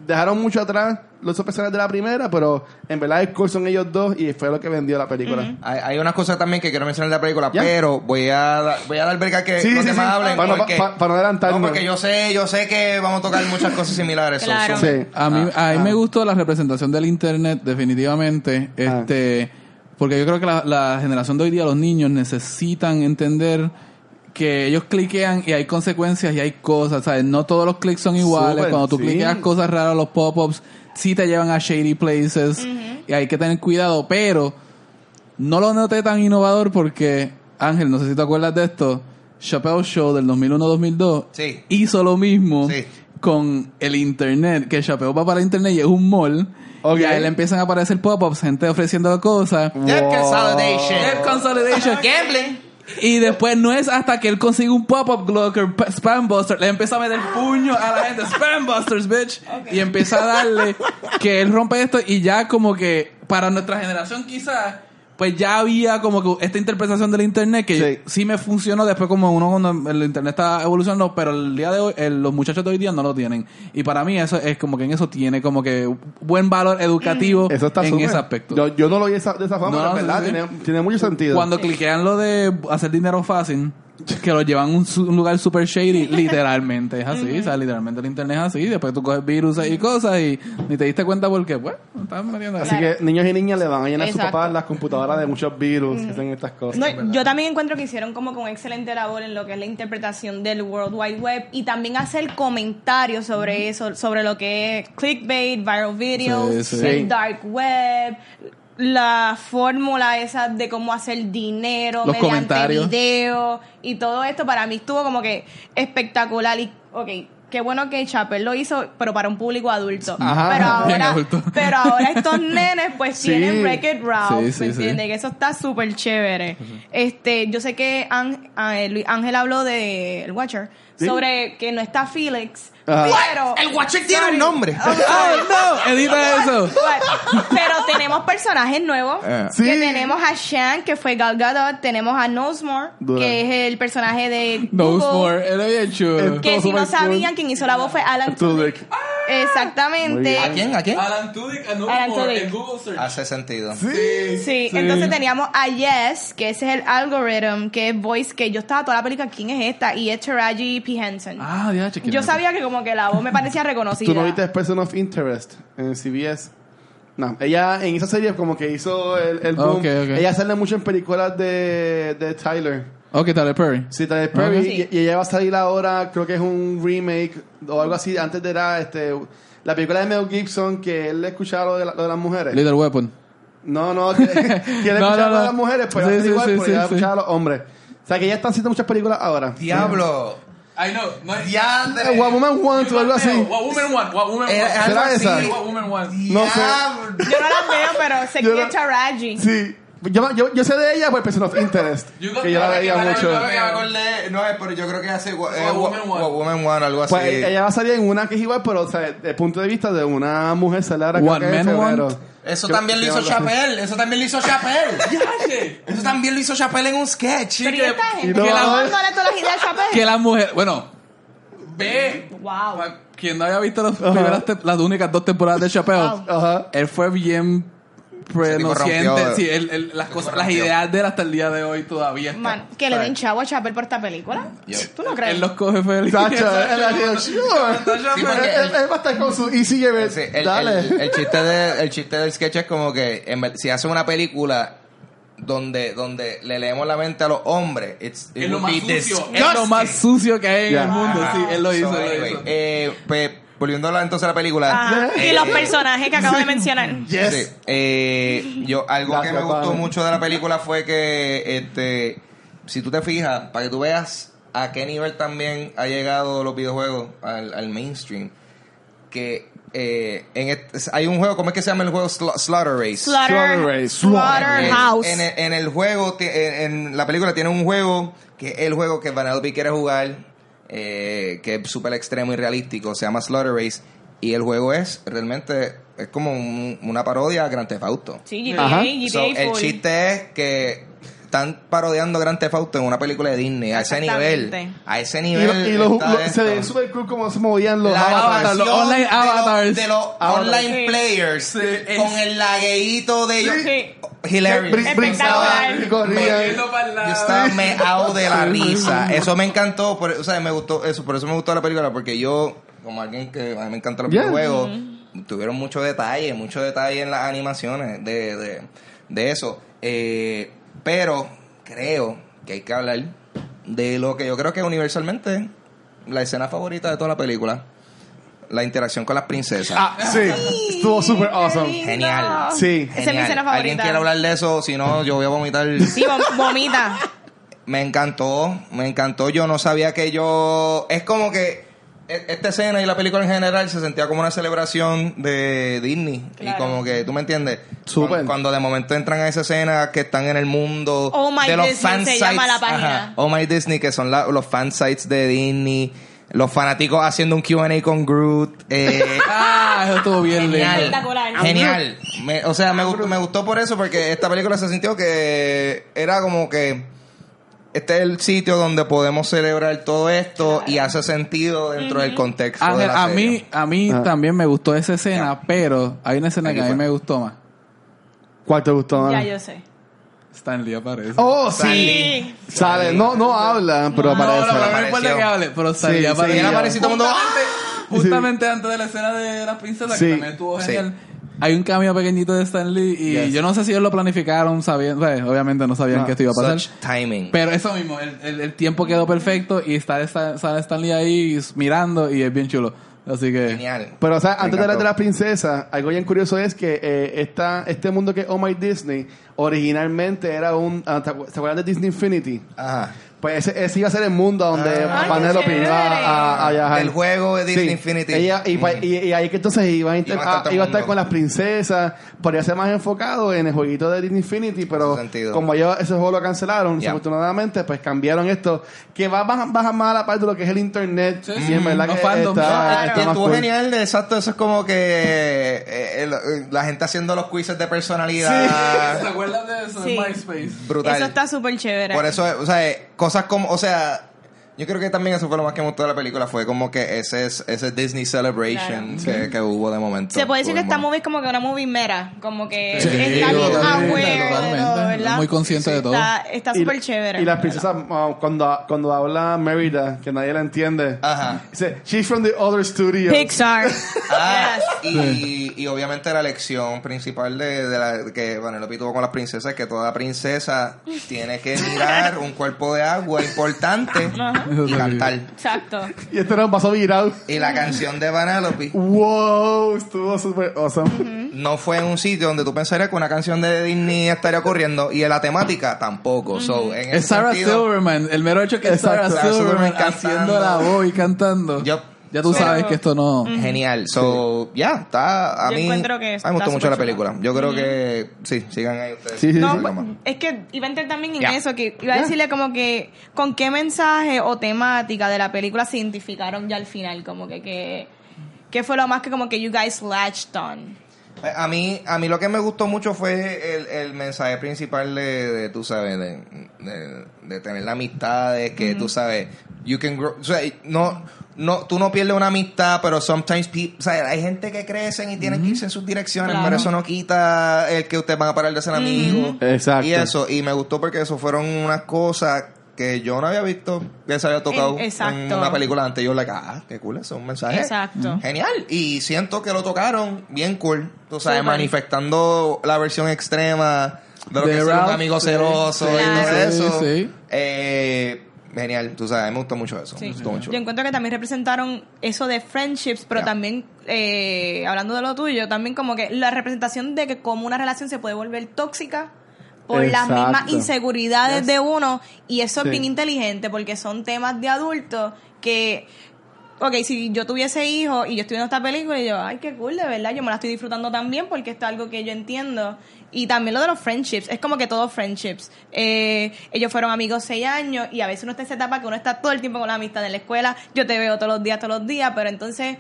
Dejaron mucho atrás los personajes de la primera, pero en verdad el core son ellos dos y fue lo que vendió la película. Hay, hay unas cosas también que quiero mencionar de la película, ¿Ya? pero voy a, voy a dar verga que Sí, los sí, demás sí. hablen. Para no- porque, pa- para no adelantarnos. No, porque yo sé, yo sé que vamos a tocar muchas cosas similares. so- Claro. so- Sí. A mí, Ah, a mí ah. me gustó la representación del internet, definitivamente. Ah. Este, porque yo creo que la, la generación de hoy día, los niños necesitan entender que ellos cliquean y hay consecuencias y hay cosas, ¿sabes? No todos los clics son iguales. Súper, Cuando tú sí. cliqueas cosas raras, los pop-ups sí te llevan a shady places y hay que tener cuidado, pero no lo noté tan innovador porque, Ángel, no sé si te acuerdas de esto, Chappelle Show del 2001-2002 Sí. hizo lo mismo Sí. con el internet, que Chappelle va para internet y es un mall. Ok. Y a él empiezan a aparecer pop-ups, gente ofreciendo cosas. Debt consolidation. Debt consolidation. [LAUGHS] Gambling. Y después no es hasta que él consigue un pop-up blocker, p- Spam Buster, le empieza a meter puño a la gente, Spam Busters, bitch. Y empieza a darle que él rompe esto y ya como que para nuestra generación quizás, pues ya había como que esta interpretación del internet que Sí. sí, me funcionó después como uno cuando el internet está evolucionando, pero el día de hoy, el- los muchachos de hoy día no lo tienen. Y para mí eso es como que en eso tiene como que buen valor educativo Eso está en ese aspecto. Yo, yo no lo vi esa- de esa forma, No, pero no, verdad sí, sí. tiene, tiene mucho sentido. Cuando cliquean lo de hacer dinero fácil, que lo llevan a un, su- un lugar super shady, [LAUGHS] literalmente es así, o sea, literalmente el internet es así, después tú coges virus y cosas y ni te diste cuenta porque, pues, estás metiendo Así Claro. que niños y niñas le van a llenar a sus Exacto. papás las computadoras de muchos virus que hacen estas cosas. No, yo también encuentro que hicieron como una excelente labor en lo que es la interpretación del World Wide Web y también hacer comentarios sobre eso, sobre lo que es clickbait, viral videos, Sí, sí. el dark web, la fórmula esa de cómo hacer dinero Los mediante video y todo esto para mí estuvo como que espectacular y ok qué bueno que Chappelle lo hizo pero para un público adulto Ajá, pero ahora adulto. pero ahora estos [LAUGHS] nenes pues Sí. tienen Wreck-It Ralph Sí, sí, ¿me entiendes? que eso está súper chévere este yo sé que ah, eh, Ángel habló de el Watcher sobre que no está Felix. Pero El Watcher tiene Sorry. un nombre. Sorry. ¡Oh, [LAUGHS] no! Edita eso. Pero tenemos personajes nuevos. Eh. Sí. Que tenemos a Shan, que fue Gal Gadot. Tenemos a Nosemore, Dura. que es el personaje de No Google. more, él es bien chulo. El- Que si no sabían, quien hizo la voz fue Alan Tudyk. Tudyk. Muy Exactamente. ¿A quién? ¿A quién? Alan Tudyk, a No Alan More, Tudyk. en Google Search. Hace sentido. Sí, Sí. entonces teníamos a Yes, que ese es el algorithm, que es voice, que yo estaba toda la película, ¿quién es esta? Y es Taraji P. Henson. Ah, ya, yo sabía que como que la voz me parecía reconocida. ¿Tú no viste Person of Interest en CBS? No, ella en esa serie como que hizo el, el boom. Ella sale mucho en películas de, de Tyler. Ok, Tyler Perry. Sí, Tyler Perry. Sí. Y, y ella va a salir ahora, creo que es un remake o algo así. Antes de era este, la película de Mel Gibson que él le escuchaba lo de, la- lo de las mujeres. Little Weapon. No, no, que, [LAUGHS] No, escuchaba no, a no. las mujeres, pues Sí, sí, igual, sí, porque sí, ella sí. escuchaba a los hombres. O sea, que ya están haciendo muchas películas ahora. Diablo. I know. No es... Diadre. Eh, What Woman Wants o algo así. What Woman Want. What Woman Era- Want. ¿Será esa? What Woman Want. No sé. Yo no las veo, pero sé que es Taraji. Sí. Yo, yo, yo sé de ella por Person of Interest. [LAUGHS] Que yo la veía que- mucho. Yo me acordé, no, pero yo creo que hace What Woman Want. Woman Want, algo así. Pues ella va a salir en una que es igual, pero o sea, desde el punto de vista de una mujer celebra One Man Want. Eso Que- también lo que hizo así. Chappelle. Eso también lo hizo Chappelle. [LAUGHS] Eso también lo hizo Chappelle en un sketch. Pero ¿y esta gente? no, ¿Cómo a ver. dándole todas las ideas a? Que la mujer... Bueno. Ve. Wow. Quien no haya visto las, primeras las únicas dos temporadas de Chappelle, Wow. Ajá. él fue bien prenociente. rompió- Sí, él- él- las cosas, las ideas de él hasta el día de hoy todavía están. Man, que le den chavo a Chappelle por esta película. ¿Tú no crees? Él los coge feliz. Sacho, [LAUGHS] él ha Él, él va a estar con su Easy el, Dale. el- el chiste de, el chiste del sketch es como que en si hace una película donde donde le leemos la mente a los hombres, it's, it Es lo más sucio. Es lo más sucio que hay en el mundo. Sí, él lo So, hizo. eh, pues, volviendo a la- entonces a la película. Ajá. eh, Y los personajes que acabo de [LAUGHS] mencionar. Yes. Sí. Eh, yo algo Gracias, que me gustó padre. mucho de la película fue que este si tú te fijas para que tú veas a qué nivel también ha llegado los videojuegos al, al mainstream que eh, en hay un juego ¿cómo es que se llama el juego Sla- Slaughter Race Slaughter, Slaughter- en, Slaughterhouse. en el, en el juego, en, en la película tiene un juego que es el juego que Vanellope quiere jugar, eh, que es súper extremo y realístico, se llama Slaughter Race, y el juego es realmente, es como un- una parodia a Grand Theft Auto. Sí, GTA, Ajá. GTA So, el chiste es que están parodiando Grand Theft Auto en una película de Disney. A ese nivel. A ese Y, nivel. lo- y los- lo- se ve súper cool cómo se movían los avatars. los online de los- avatars. De los, Avatars. online Sí. players. es- Con el lagueíto de ellos. Sí. Hilarious. Espectacular. Yo estaba meado de la risa. Eso me encantó, por, o sea, me gustó eso, por eso me gustó la película, porque yo, como alguien que a mí me encanta los Yeah. videojuegos, tuvieron mucho detalle, mucho detalle en las animaciones de, de, de eso. Eh, pero creo que hay que hablar de lo que yo creo que universalmente la escena favorita de toda la película, la interacción con las princesas. Ah, sí. Estuvo súper awesome. Genial. Sí. Esa es mi Genial. escena favorita. ¿Alguien quiere hablar de eso? Si no, yo voy a vomitar. Sí, vom- vomita. [LAUGHS] Me encantó, me encantó. Yo no sabía que yo. Es como que e- esta escena y la película en general se sentía como una celebración de Disney. Claro. Y como que, ¿tú me entiendes? Súper. Cuando, cuando de momento entran a esa escena que están en el mundo Oh My de los Disney fan se llama la página. Oh My Disney, que son la- los fan sites de Disney. Los fanáticos haciendo un QA con Groot. Eh, [LAUGHS] Ah, eso estuvo bien. Genial. Genial. Me- o sea, me gustó, me gustó por eso, porque esta película se sintió que era como que este es el sitio donde podemos celebrar todo esto y hace sentido dentro del contexto de Ángel, la a serie. mí, a mí Ah. también me gustó esa escena, pero hay una escena Aquí que a mí fue. me gustó más. ¿Cuál te gustó más? Ya yo sé. Stanley aparece. Oh, sí. Sí. Sale. No, no habla, pero no, aparece. no, no, no importa que hable, pero Stanley Sí, sí, aparece. Y él apareció todo el mundo, Justamente antes de la escena de las princesas, Sí. que también estuvo Sí. genial. Hay un cambio pequeñito de Stan Lee y Yes. yo no sé si ellos lo planificaron sabiendo, pues, obviamente no sabían No. que esto iba a pasar. Such timing. Pero eso mismo, el, el- el tiempo quedó perfecto y está, está, sale Stan Lee ahí mirando y es bien chulo. Así que... Genial. Pero, o sea, antes de la encantó. de la princesa, algo bien curioso es que eh, esta, este mundo que es Oh My Disney, originalmente era un. ah, ¿te acu- ¿Se acuerdan de Disney Infinity? Ajá. Pues ese, ese iba a ser el mundo donde Ah. Qué iba a, a viajar. El juego de Disney Sí. Infinity. Ella, y, pa- Mm. y, y ahí que entonces iba a, inter- Iba a estar ah, iba a estar con las princesas, podría ser más enfocado en el jueguito de Disney Infinity, pero como ellos ese juego lo cancelaron, desafortunadamente, pues cambiaron esto, que va baja, baja más a la parte de lo que es el internet. Sí, y sí. en verdad Los que fandoms. está, No, más estuvo cool. genial, exacto, eso es como que eh, el- la gente haciendo los quizzes de personalidad. [LAUGHS] ¿Se acuerdan de eso Sí. en MySpace? Brutal. Eso está súper chévere. Por eso, o sea, eh, cosas como, o sea, yo creo que también eso fue lo más que me gustó de la película, fue como que ese es- ese Disney Celebration que, que hubo de momento. Se puede decir que esta bueno. movie es como que una movie mera, como que Sí, está bien aware totalmente. Muy consciente de todo. Está súper chévere. Y las princesas, ah, cuando, cuando habla Merida, que nadie la entiende, Ajá. dice, she's from the other studio. Pixar. [LAUGHS] Ah, Yes. y, y obviamente la lección principal de, de la que Vanellope tuvo con las princesas es que toda princesa tiene que mirar un cuerpo de agua importante y cantar. Exacto. Y este era un vaso viral. Y la canción de Vanellope Wow, estuvo súper awesome. no fue en un sitio donde tú pensarías que una canción de Disney estaría ocurriendo y en la temática tampoco. So, en Es ese Sarah sentido, Silverman. El mero hecho que es Sarah Silverman Silverman haciendo la voz y cantando. Ya tú So, sabes que esto no... Genial. So, ya, está. A Yo mí, encuentro que a mí está me gustó mucho la súper película. Yo creo que sí, sigan ahí ustedes. Sí, sí, No, sí. pues, es que iba a entrar también en Ya. eso, que iba a decirle como que con qué mensaje o temática de la película se identificaron ya al final, como que que, que fue lo más que como que you guys latched on. A mí, a mí lo que me gustó mucho fue el, el mensaje principal de, de, tú sabes, de, de, de tener la amistad, de que tú sabes, you can grow, o sea, no, no, tú no pierdes una amistad, pero sometimes people, o sea, hay gente que crecen y tienen que irse en sus direcciones, Claro. pero eso no quita el que ustedes van a parar de ser amigos. Exacto. Y eso, y me gustó porque eso fueron unas cosas que yo no había visto que se había tocado exacto. en una película antes. Yo, like, ah, qué cool, eso es un mensaje. Exacto. Genial. Y siento que lo tocaron bien cool. Tú sabes, manifestando la versión extrema de lo De que es un amigo sí, celoso y todo sí, eso. sí. Eh, genial. Tú sabes, me gustó mucho eso. Sí. Me gustó mucho. Yo encuentro que también representaron eso de friendships, pero también, eh, hablando de lo tuyo, también como que la representación de que como una relación se puede volver tóxica por las mismas inseguridades Yes. de uno y eso Sí. es bien inteligente porque son temas de adultos que ok, si yo tuviese hijos y yo estoy viendo esta película y yo, ay, qué cool, de verdad, yo me la estoy disfrutando también porque esto es algo que yo entiendo. Y también lo de los friendships, es como que todos friendships. Eh, ellos fueron amigos seis años y a veces uno está en esa etapa que uno está todo el tiempo con la amistad en la escuela, yo te veo todos los días, todos los días, pero entonces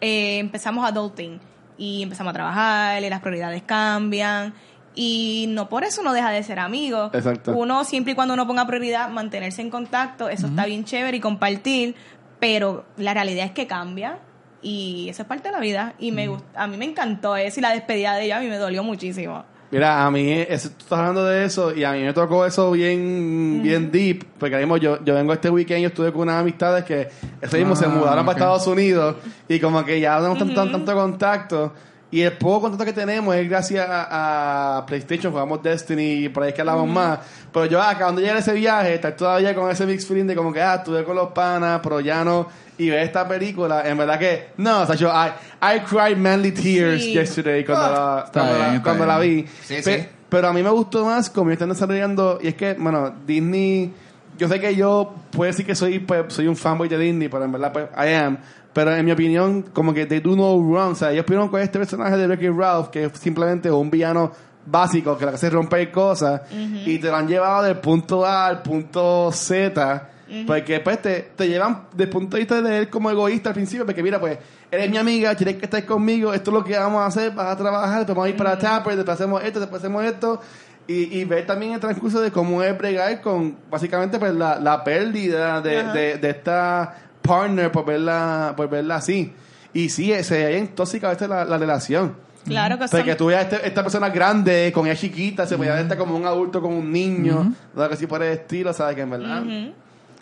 eh, empezamos adulting y empezamos a trabajar y las prioridades cambian. y no por eso no deja de ser amigo. Exacto. Uno siempre y cuando uno ponga prioridad mantenerse en contacto, eso está bien chévere y compartir, pero la realidad es que cambia y eso es parte de la vida y me a mí me encantó eso y la despedida de ella a mí me dolió muchísimo. Mira, a mí, eso, tú estás hablando de eso y a mí me tocó eso bien, bien deep, porque mismo yo, yo vengo este weekend y yo estuve con unas amistades que eso mismo se Ah, mudaron para Estados Unidos y como que ya no tenemos tanto, tanto, tanto contacto. Y el poco contacto que tenemos es gracias a, a PlayStation, jugamos Destiny y por ahí es que hablamos más. Pero yo acabando de llegar a ese viaje, estar todavía con ese mix feeling de como que, ah, estuve con los panas, pero ya no. Y ver esta película, en verdad que, no, o sea, yo, I, I cried manly tears Sí. yesterday cuando, la, Está cuando, bien, la, está cuando la vi. Sí, Pe- sí. Pero a mí me gustó más como están desarrollando, y es que, bueno, Disney, yo sé que yo puedo decir que soy, pues, soy un fanboy de Disney, pero en verdad, pues, I am. Pero en mi opinión, como que they do no wrong. O sea, ellos pudieron con este personaje de Ricky Ralph, que es simplemente un villano básico que lo que hace es romper cosas, y te lo han llevado del punto A al punto Z. Porque después te, te llevan desde el punto de vista de él como egoísta al principio, porque mira, pues, eres mi amiga, quieres que estés conmigo, esto es lo que vamos a hacer, vas a trabajar, después vamos a ir para Tapper, después hacemos esto, después hacemos esto. Y, y ver también el transcurso de cómo es bregar con básicamente pues la, la pérdida de, de, de esta partner por verla, por verla así. Y sí, se ve bien tóxica a veces la, la relación. Claro que O sea, son- que tú veas este- esta persona grande, con ella chiquita, se podía ver como un adulto, como un niño, algo así por el estilo, ¿sabes? Que en verdad. Ujú.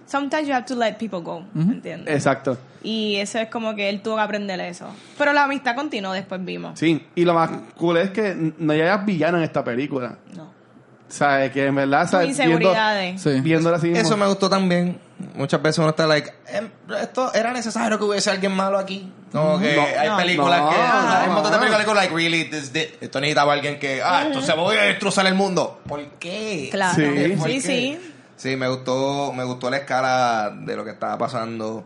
Sometimes you have to let people go, ¿entiendes? Exacto. Y eso es como que él tuvo que aprender eso. Pero la amistad continuó, después vimos. Sí, y lo más cool es que no haya villano en esta película. No. ¿Sabes? Que en verdad, inseguridades. Sí. Viéndola así mismo. Eso me gustó también. Muchas veces uno está like, "Em, esto era necesario que hubiese alguien malo aquí. Como que No, hay no, películas no, que hay un montón de películas que like really this, this- esto necesitaba alguien que ah, esto se voy a destrozar el mundo. ¿Por qué? Claro. Sí. Sí, ¿Por sí. qué? Sí, me gustó, me gustó la escala de lo que estaba pasando.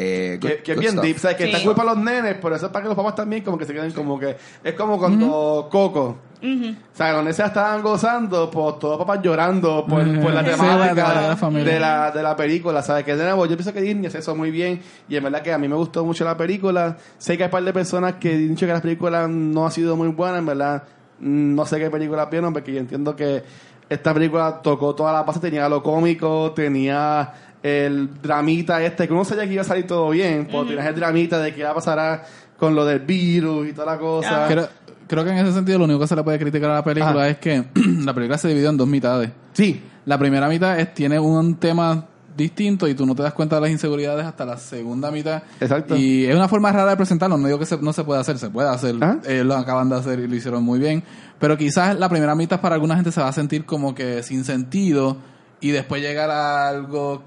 Eh, good- Que, que es bien stuff. deep, ¿sabes? Que Sí. está cool para los nenes, pero eso es para que los papás también como que se queden como que... Es como cuando Coco... Ujú. O sea, los nenes estaban gozando, pues todos los papás llorando por, Ujú. por la Sí, temática la de la de la, de la película, ¿sabes? Que de nuevo, yo pienso que Disney hace eso muy bien y en verdad que a mí me gustó mucho la película. Sé que hay un par de personas que han dicho que la película no ha sido muy buena, en verdad mm, no sé qué película vieron porque yo entiendo que esta película tocó toda la base, tenía lo cómico, tenía el dramita este, que uno sabía que iba a salir todo bien, porque tenías el dramita de que iba a pasar con lo del virus y toda la cosa. Creo, creo que en ese sentido lo único que se le puede criticar a la película Ah. es que [CLEARS THROAT] la película se dividió en dos mitades. Sí, La primera mitad es, tiene un tema distinto y tú no te das cuenta de las inseguridades hasta la segunda mitad. Exacto. Y es una forma rara de presentarlo. No digo que se- no se puede hacer, se puede hacer. ¿Ah? Ellos lo acaban de hacer y lo hicieron muy bien. Pero quizás la primera mitad para alguna gente se va a sentir como que sin sentido y después llegar a algo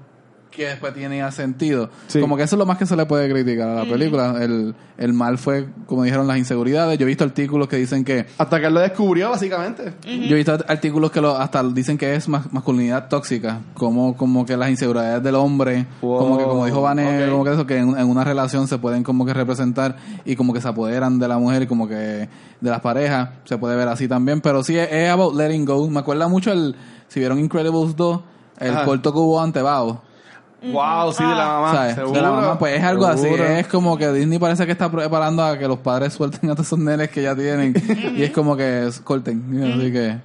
que después tiene sentido. Sí. Como que eso es lo más que se le puede criticar a la película. El, el mal fue, como dijeron, las inseguridades. Yo he visto artículos que dicen que hasta que él lo descubrió, básicamente. yo he visto artículos que lo, hasta dicen que es mas- masculinidad tóxica, como, como que las inseguridades del hombre, Wow, como que como dijo Vané, ok. como que eso, que en, en una relación se pueden como que representar y como que se apoderan de la mujer y como que de las parejas, se puede ver así también, pero sí es, es about letting go. Me acuerda mucho el, si vieron Incredibles 2, el Ajá. corto que hubo ante Bao. Wow, sí, de la mamá. ¿sabes? seguro. De la mamá, pues es algo Seguro. así. Es como que Disney parece que está preparando a que los padres suelten a todos esos nenes que ya tienen. [LAUGHS] y es como que corten. Así que.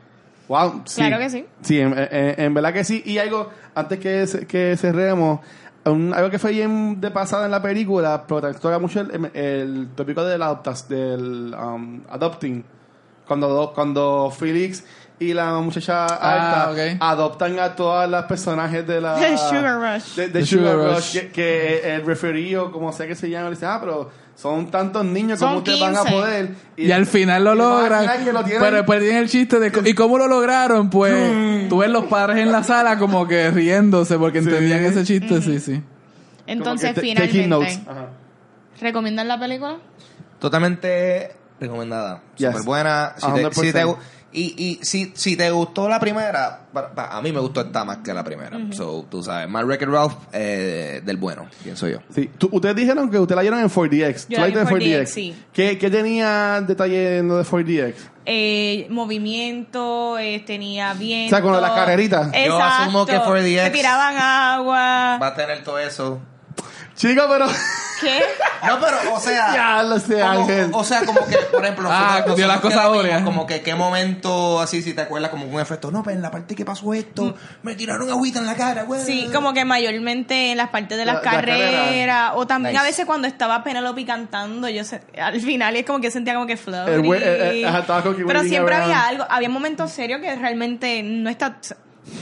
Wow, sí. Claro que sí. Sí, en, en- en verdad que sí. Y algo, antes que, que cerremos, un- algo que fue bien de pasada en la película, pero también toca mucho el, el tópico del, adoptas, del um, adopting. Cuando, do- cuando Felix y la muchacha Ah, alta ok. adoptan a todas las personajes de la... De Sugar Rush. De, de Sugar, Sugar Rush. Rush. Que, que el referido, como sea que se llama, le dice, ah, pero son tantos niños, ¿cómo ustedes van a 15. poder? Y, al final lo y logran. lo Pero después tiene el chiste de. ¿Y cómo lo lograron? Pues. Tú ves los padres en la sala como que riéndose porque Sí. entendían ese chiste, sí, sí. Entonces, Como que te- taking notes. finalmente. ¿recomiendan la película? Totalmente recomendada. Yes. Súper buena. Si te, 100%. si te y y si, si te gustó la primera, pa- pa- a mí me gustó esta más que la primera. So, tú sabes, más Wreck-It Ralph eh, del bueno, pienso yo. Sí. Tú- ustedes dijeron que ustedes la vieron en 4DX. Yo ¿Tú la en en 4DX, sí. ¿Qué, qué tenía detalle en lo de 4DX? Eh, movimiento, eh, tenía viento. O sea, con las carreritas. Exacto. Yo asumo que 4DX Se tiraban agua. Va a tener todo eso. Chico, pero... ¿Qué? No, pero, o sea. [LAUGHS] Ya lo sé, como- Ángel. O sea, como que, por ejemplo, Ah, nosotros- dio las cosas obvias. Como que qué momento así, si te acuerdas, como un efecto. No, pero en la parte que pasó esto, me tiraron agüita en la cara, güey. Sí, como que mayormente en las partes de las La- la carrera. carreras o también a veces cuando estaba Penelope cantando, yo sé, al final es como que sentía como que flow. El güey- eh, eh, que Pero siempre había algo, había momentos serios que realmente no está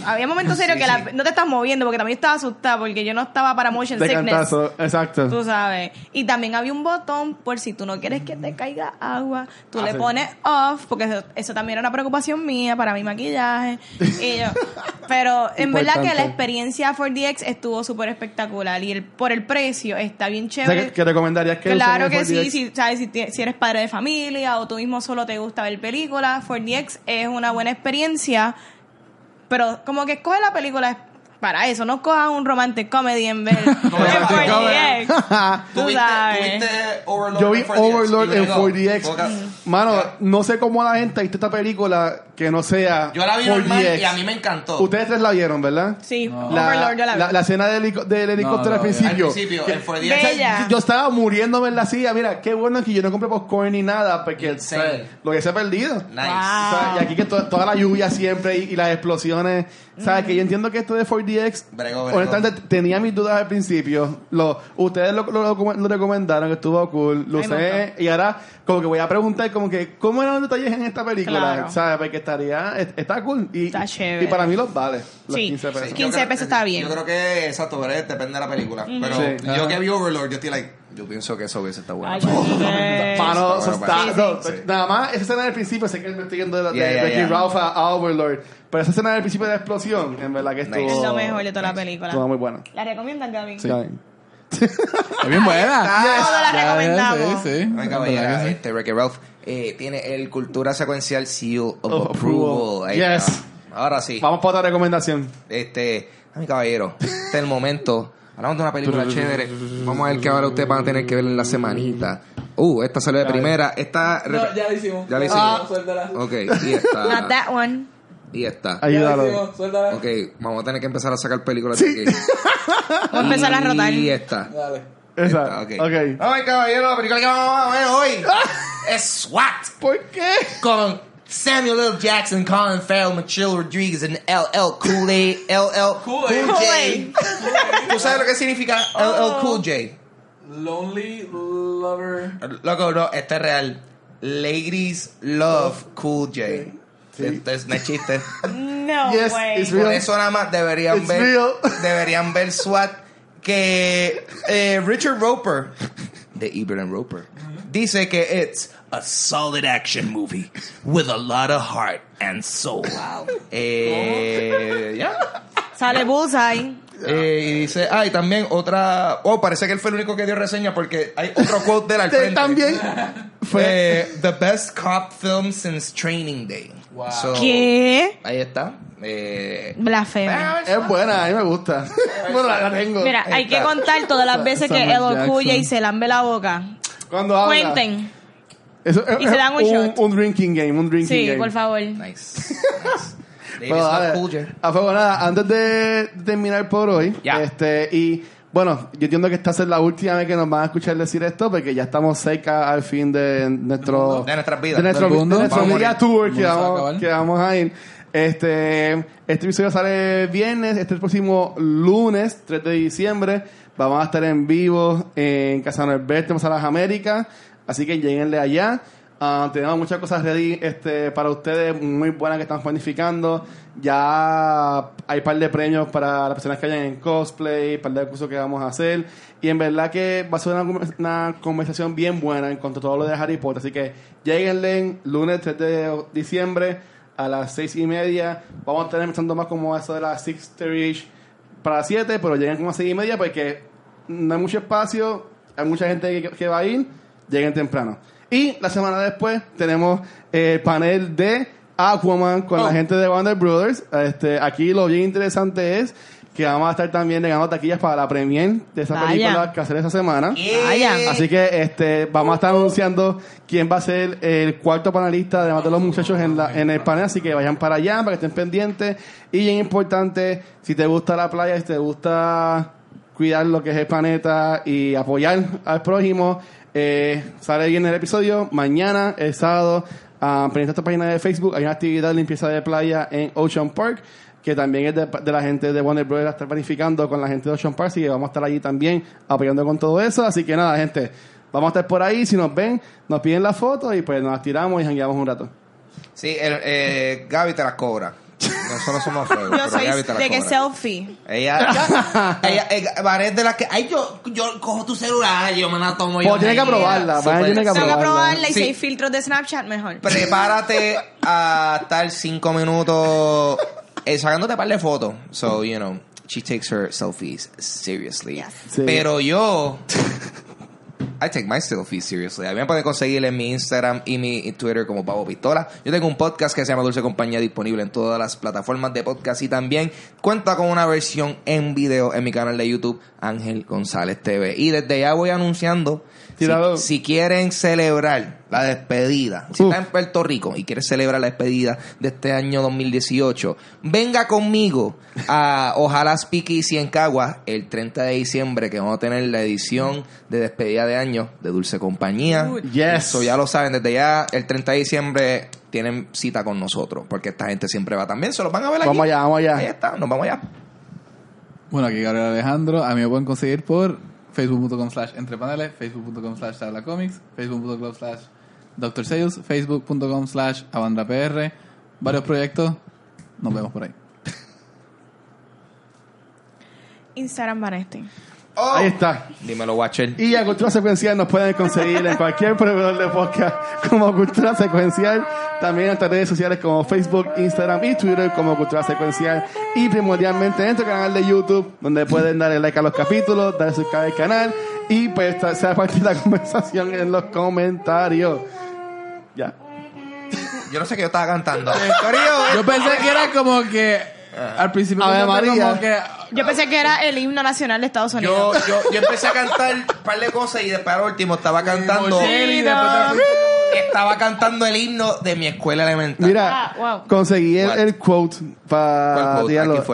había momentos serios Sí, que la- sí. no te estás moviendo porque también estaba asustada porque yo no estaba para motion De sickness. cantazo, exacto. Tú sabes. Y también había un botón por si tú no quieres que te caiga agua, tú Ah, le sí. pones off, porque eso, eso también era una preocupación mía para mi maquillaje. Y yo, [LAUGHS] pero en verdad que la experiencia 4DX estuvo súper espectacular y el, por el precio está bien O sea, chévere. que, que recomendarías que Claro que sí, 4DX? si, sabes, si eres padre de familia o tú mismo solo te gusta ver películas, 4DX es una buena experiencia, pero como que escoge la película para eso, no cojas un romantic comedy en ver en 4DX. Tú ¿Tuviste, sabes. tuviste Overlord Yo vi en 4DX? Overlord en luego, 4DX. Boca- Mano, no sé cómo la gente ha visto esta película que no sea Yo la vi 4DX. normal y a mí me encantó. Ustedes tres la vieron, ¿verdad? Sí, La, Overlord yo la vi. la- la escena del, helico- del helicóptero No, al no, principio. Al principio, Que- en 4DX. o sea, Bella. yo- yo estaba muriéndome en la silla. Mira, qué bueno que yo no compré popcorn ni nada, porque o sea, lo que se ha perdido. Nice. O sea, y aquí que to- toda la lluvia siempre y, y las explosiones. ¿Sabes? Que yo entiendo que esto de 4DX, Bregó, bregó. honestamente, tenía mis dudas al principio. Lo, ustedes lo, lo, lo- recomendaron, estuvo cool. Lo Ay, sé. Y ahora, como que voy a preguntar, como que, ¿cómo eran los detalles en esta película? Claro. ¿Sabes? Porque estaría, es- está cool. Y, Está chévere. y para mí los vale. Los Sí. 15 pesos. Sí. Yo 15 creo- pesos está bien. Yo creo que, exacto, pero depende de la película. Pero Sí. yo Ajá. que vi Overlord, yo estoy like, yo pienso que eso hubiese estado bueno. Yo [LAUGHS] Mano, eso está-. Nada más, esa escena del principio, sé que me estoy yendo de, de, Yeah, yeah, de Ricky yeah. Ralph a, a Overlord, pero esa escena del principio de la explosión, en verdad que estuvo... Es lo mejor de toda la película. Estuvo muy buena. ¿La recomiendan, Gaby? Sí. Ya. [LAUGHS] Es bien buena. Todas la recomendamos. Sí, sí. Sí. este Wreck-It Ralph eh, tiene el cultura secuencial Seal of, Approval. Ahí Yes. está. Ahora sí. Vamos para otra recomendación. Este, a mi caballero, este es el momento. Hablamos de una película chévere. Vamos a ver qué ahora ustedes van a tener que ver en la semanita. Uh, esta salió de primera. Esta. No, ya la hicimos. Ya la hicimos. Ah, suéltala. Ok, y esta. Not that one. Y esta. Ya la Ayúdalo. suéltala. Ok, vamos a tener que empezar a sacar películas de aquí. [LAUGHS] Vamos a empezar a rotar. Y esta. Dale. Esa. Ok. ok. Ay, caballero, la película que vamos a ver hoy [LAUGHS] es SWAT. ¿Por qué? con Samuel L. Jackson, Colin Farrell, Michelle Rodriguez, and LL Cool J. LL Cool J. ¿Tú sabes lo que significa LL Cool J? Lonely Lover. Loco, no, este es real. Ladies love Cool J. Esto es, no es chiste. [LAUGHS] No Yes, way. it's Por real. eso nada más deberían It's ver, real. [LAUGHS] deberían ver SWAT que eh, Richard Roper de Ebert and Roper dice que it's a solid action movie with a lot of heart and soul. Eh, ya. Sale Bullseye. Eh, y dice, ah, y también otra, oh, parece que él fue el único que dio reseña porque hay otro quote de él al [LAUGHS] Te- frente. También. Fue the best cop film since Training Day. Wow. So, ¿Qué? Ahí está. Eh, Blasfemia. Es buena, a mí me gusta. [LAUGHS] bueno, la, tengo. Mira, Ahí hay que contar todas las [LAUGHS] veces que Samuel el Cuya y se lambe la boca. Cuando habla. Cuenten. Eso es, Y se dan un es shot. un drinking game, un drinking Sí, game. por favor. nice. nice. Bueno, love dale. Cool J. Ah, pues, bueno, nada, antes de terminar por hoy, Ya. este, y bueno, yo entiendo que esta es la última vez que nos van a escuchar decir esto, porque ya estamos cerca al fin de nuestro, De nuestras vidas. de nuestro, de nuestro a media tour que a vamos, acabar. que vamos a ir. Este, este episodio sale viernes, este es el próximo lunes, 3 de diciembre. Vamos a estar en vivo en Casa Norberto, en las Américas. Así que lleguenle allá. Ah, tenemos muchas cosas ready este, para ustedes, muy buenas que estamos planificando. Ya hay un par de premios para las personas que hayan en cosplay, un par de cursos que vamos a hacer. Y en verdad que va a ser una, una conversación bien buena en cuanto a todo lo de Harry Potter. Así que lleguenle lunes 3 de diciembre a las 6 y media. Vamos a estar empezando más como eso de las 6.30 para las 7, pero lleguen como a 6 y media porque no hay mucho espacio, hay mucha gente que, que va a ir, lleguen temprano. Y la semana después tenemos el panel de Aquaman con la Oh. gente de Warner Brothers. Este, aquí lo bien interesante es que vamos a estar también regalando taquillas para la premier de esa Vaya. película que hacer esa semana. Vaya. Así que este vamos a estar anunciando quién va a ser el cuarto panelista, además de los muchachos en, la, en el panel. Así que vayan para allá, para que estén pendientes. Y bien importante, si te gusta la playa, si te gusta cuidar lo que es el planeta y apoyar al prójimo. Eh, sale bien el episodio. Mañana, el sábado, ah, pendiente esta página de Facebook, hay una actividad de limpieza de playa en Ocean Park, que también es de, la gente de Warner Brothers, estar planificando con la gente de Ocean Park, así que vamos a estar allí también apoyando con todo eso. Así que nada, gente, vamos a estar por ahí. Si nos ven, nos piden la foto y pues nos tiramos y jangueamos un rato. Sí, el, eh, Gaby te las cobra. Nosotros somos fuego, Yo pero soy las de que cobra. selfie. Ella, [LAUGHS] ella, ella, Vanessa es de las que, ay, yo, yo cojo tu celular, yo me la tomo. yo Pues tiene que me- aprobarla, Súper. Tiene que Tengo que probarla y Sí. si hay filtros de Snapchat, mejor. Prepárate a estar cinco minutos eh, sacándote un par de fotos. So, you know, she takes her selfies seriously. Yes. Sí. Pero yo, I take my selfies seriously. A mí me pueden conseguir en mi Instagram y mi Twitter como Pavo Pistola. Yo tengo un podcast que se llama Dulce Compañía disponible en todas las plataformas de podcast y también cuenta con una versión en video en mi canal de YouTube Ángel González TV. Y desde ya voy anunciando si, quieren celebrar la despedida, si Uf. está en Puerto Rico y quieres celebrar la despedida de este año 2018, venga conmigo a Ojalá Speakeasy en Cagua el 30 de diciembre que vamos a tener la edición de despedida de año de Dulce Compañía. Yes. Eso ya lo saben, desde ya el 30 de diciembre tienen cita con nosotros porque esta gente siempre va también, se los van a ver aquí. Vamos allá, vamos allá. Ahí está, nos vamos allá. Bueno, aquí Gabriel Alejandro. A mí me pueden conseguir por facebook.com slash entrepaneles, facebook.com slash tabla comics, facebook.com slash Dr. Sales, facebook.com slash avandrapr. Varios proyectos. Nos vemos por ahí. Instagram Vanesti. Oh. Ahí está. Dímelo, Watcher. Y a Cultura Secuencial nos pueden conseguir en cualquier proveedor de podcast como Cultura Secuencial. También en nuestras redes sociales como Facebook, Instagram y Twitter como Cultura Secuencial. Y primordialmente en nuestro canal de YouTube, donde pueden darle like a los capítulos, darle suscribir al canal y pues sea parte de la [LAUGHS] conversación en los comentarios. Ya. Yo no sé qué yo estaba cantando. [LAUGHS] Yo pensé que era como que al principio Ave María. como que Yo pensé que era el himno nacional de Estados Unidos. Yo, yo, yo empecé a cantar un par de cosas y después al último estaba cantando. Y después Estaba cantando el himno de mi escuela elemental. Mira, Ah, wow. conseguí el, el quote ¿Cuál para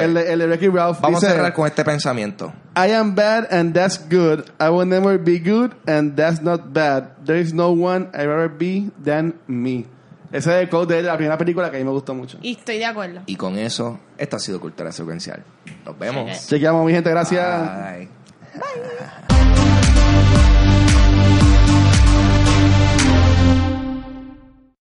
el, el de Ricky Ralph. Vamos dice, a cerrar con este pensamiento. I am bad and that's good. I will never be good and that's not bad. There is no one I'd rather be than me. Ese es el quote de la primera película que a mí me gustó mucho. Y estoy de acuerdo. Y con eso, esto ha sido Cultura Secuencial. Nos vemos. Chequeamos, mi gente. Gracias. Bye. [LAUGHS]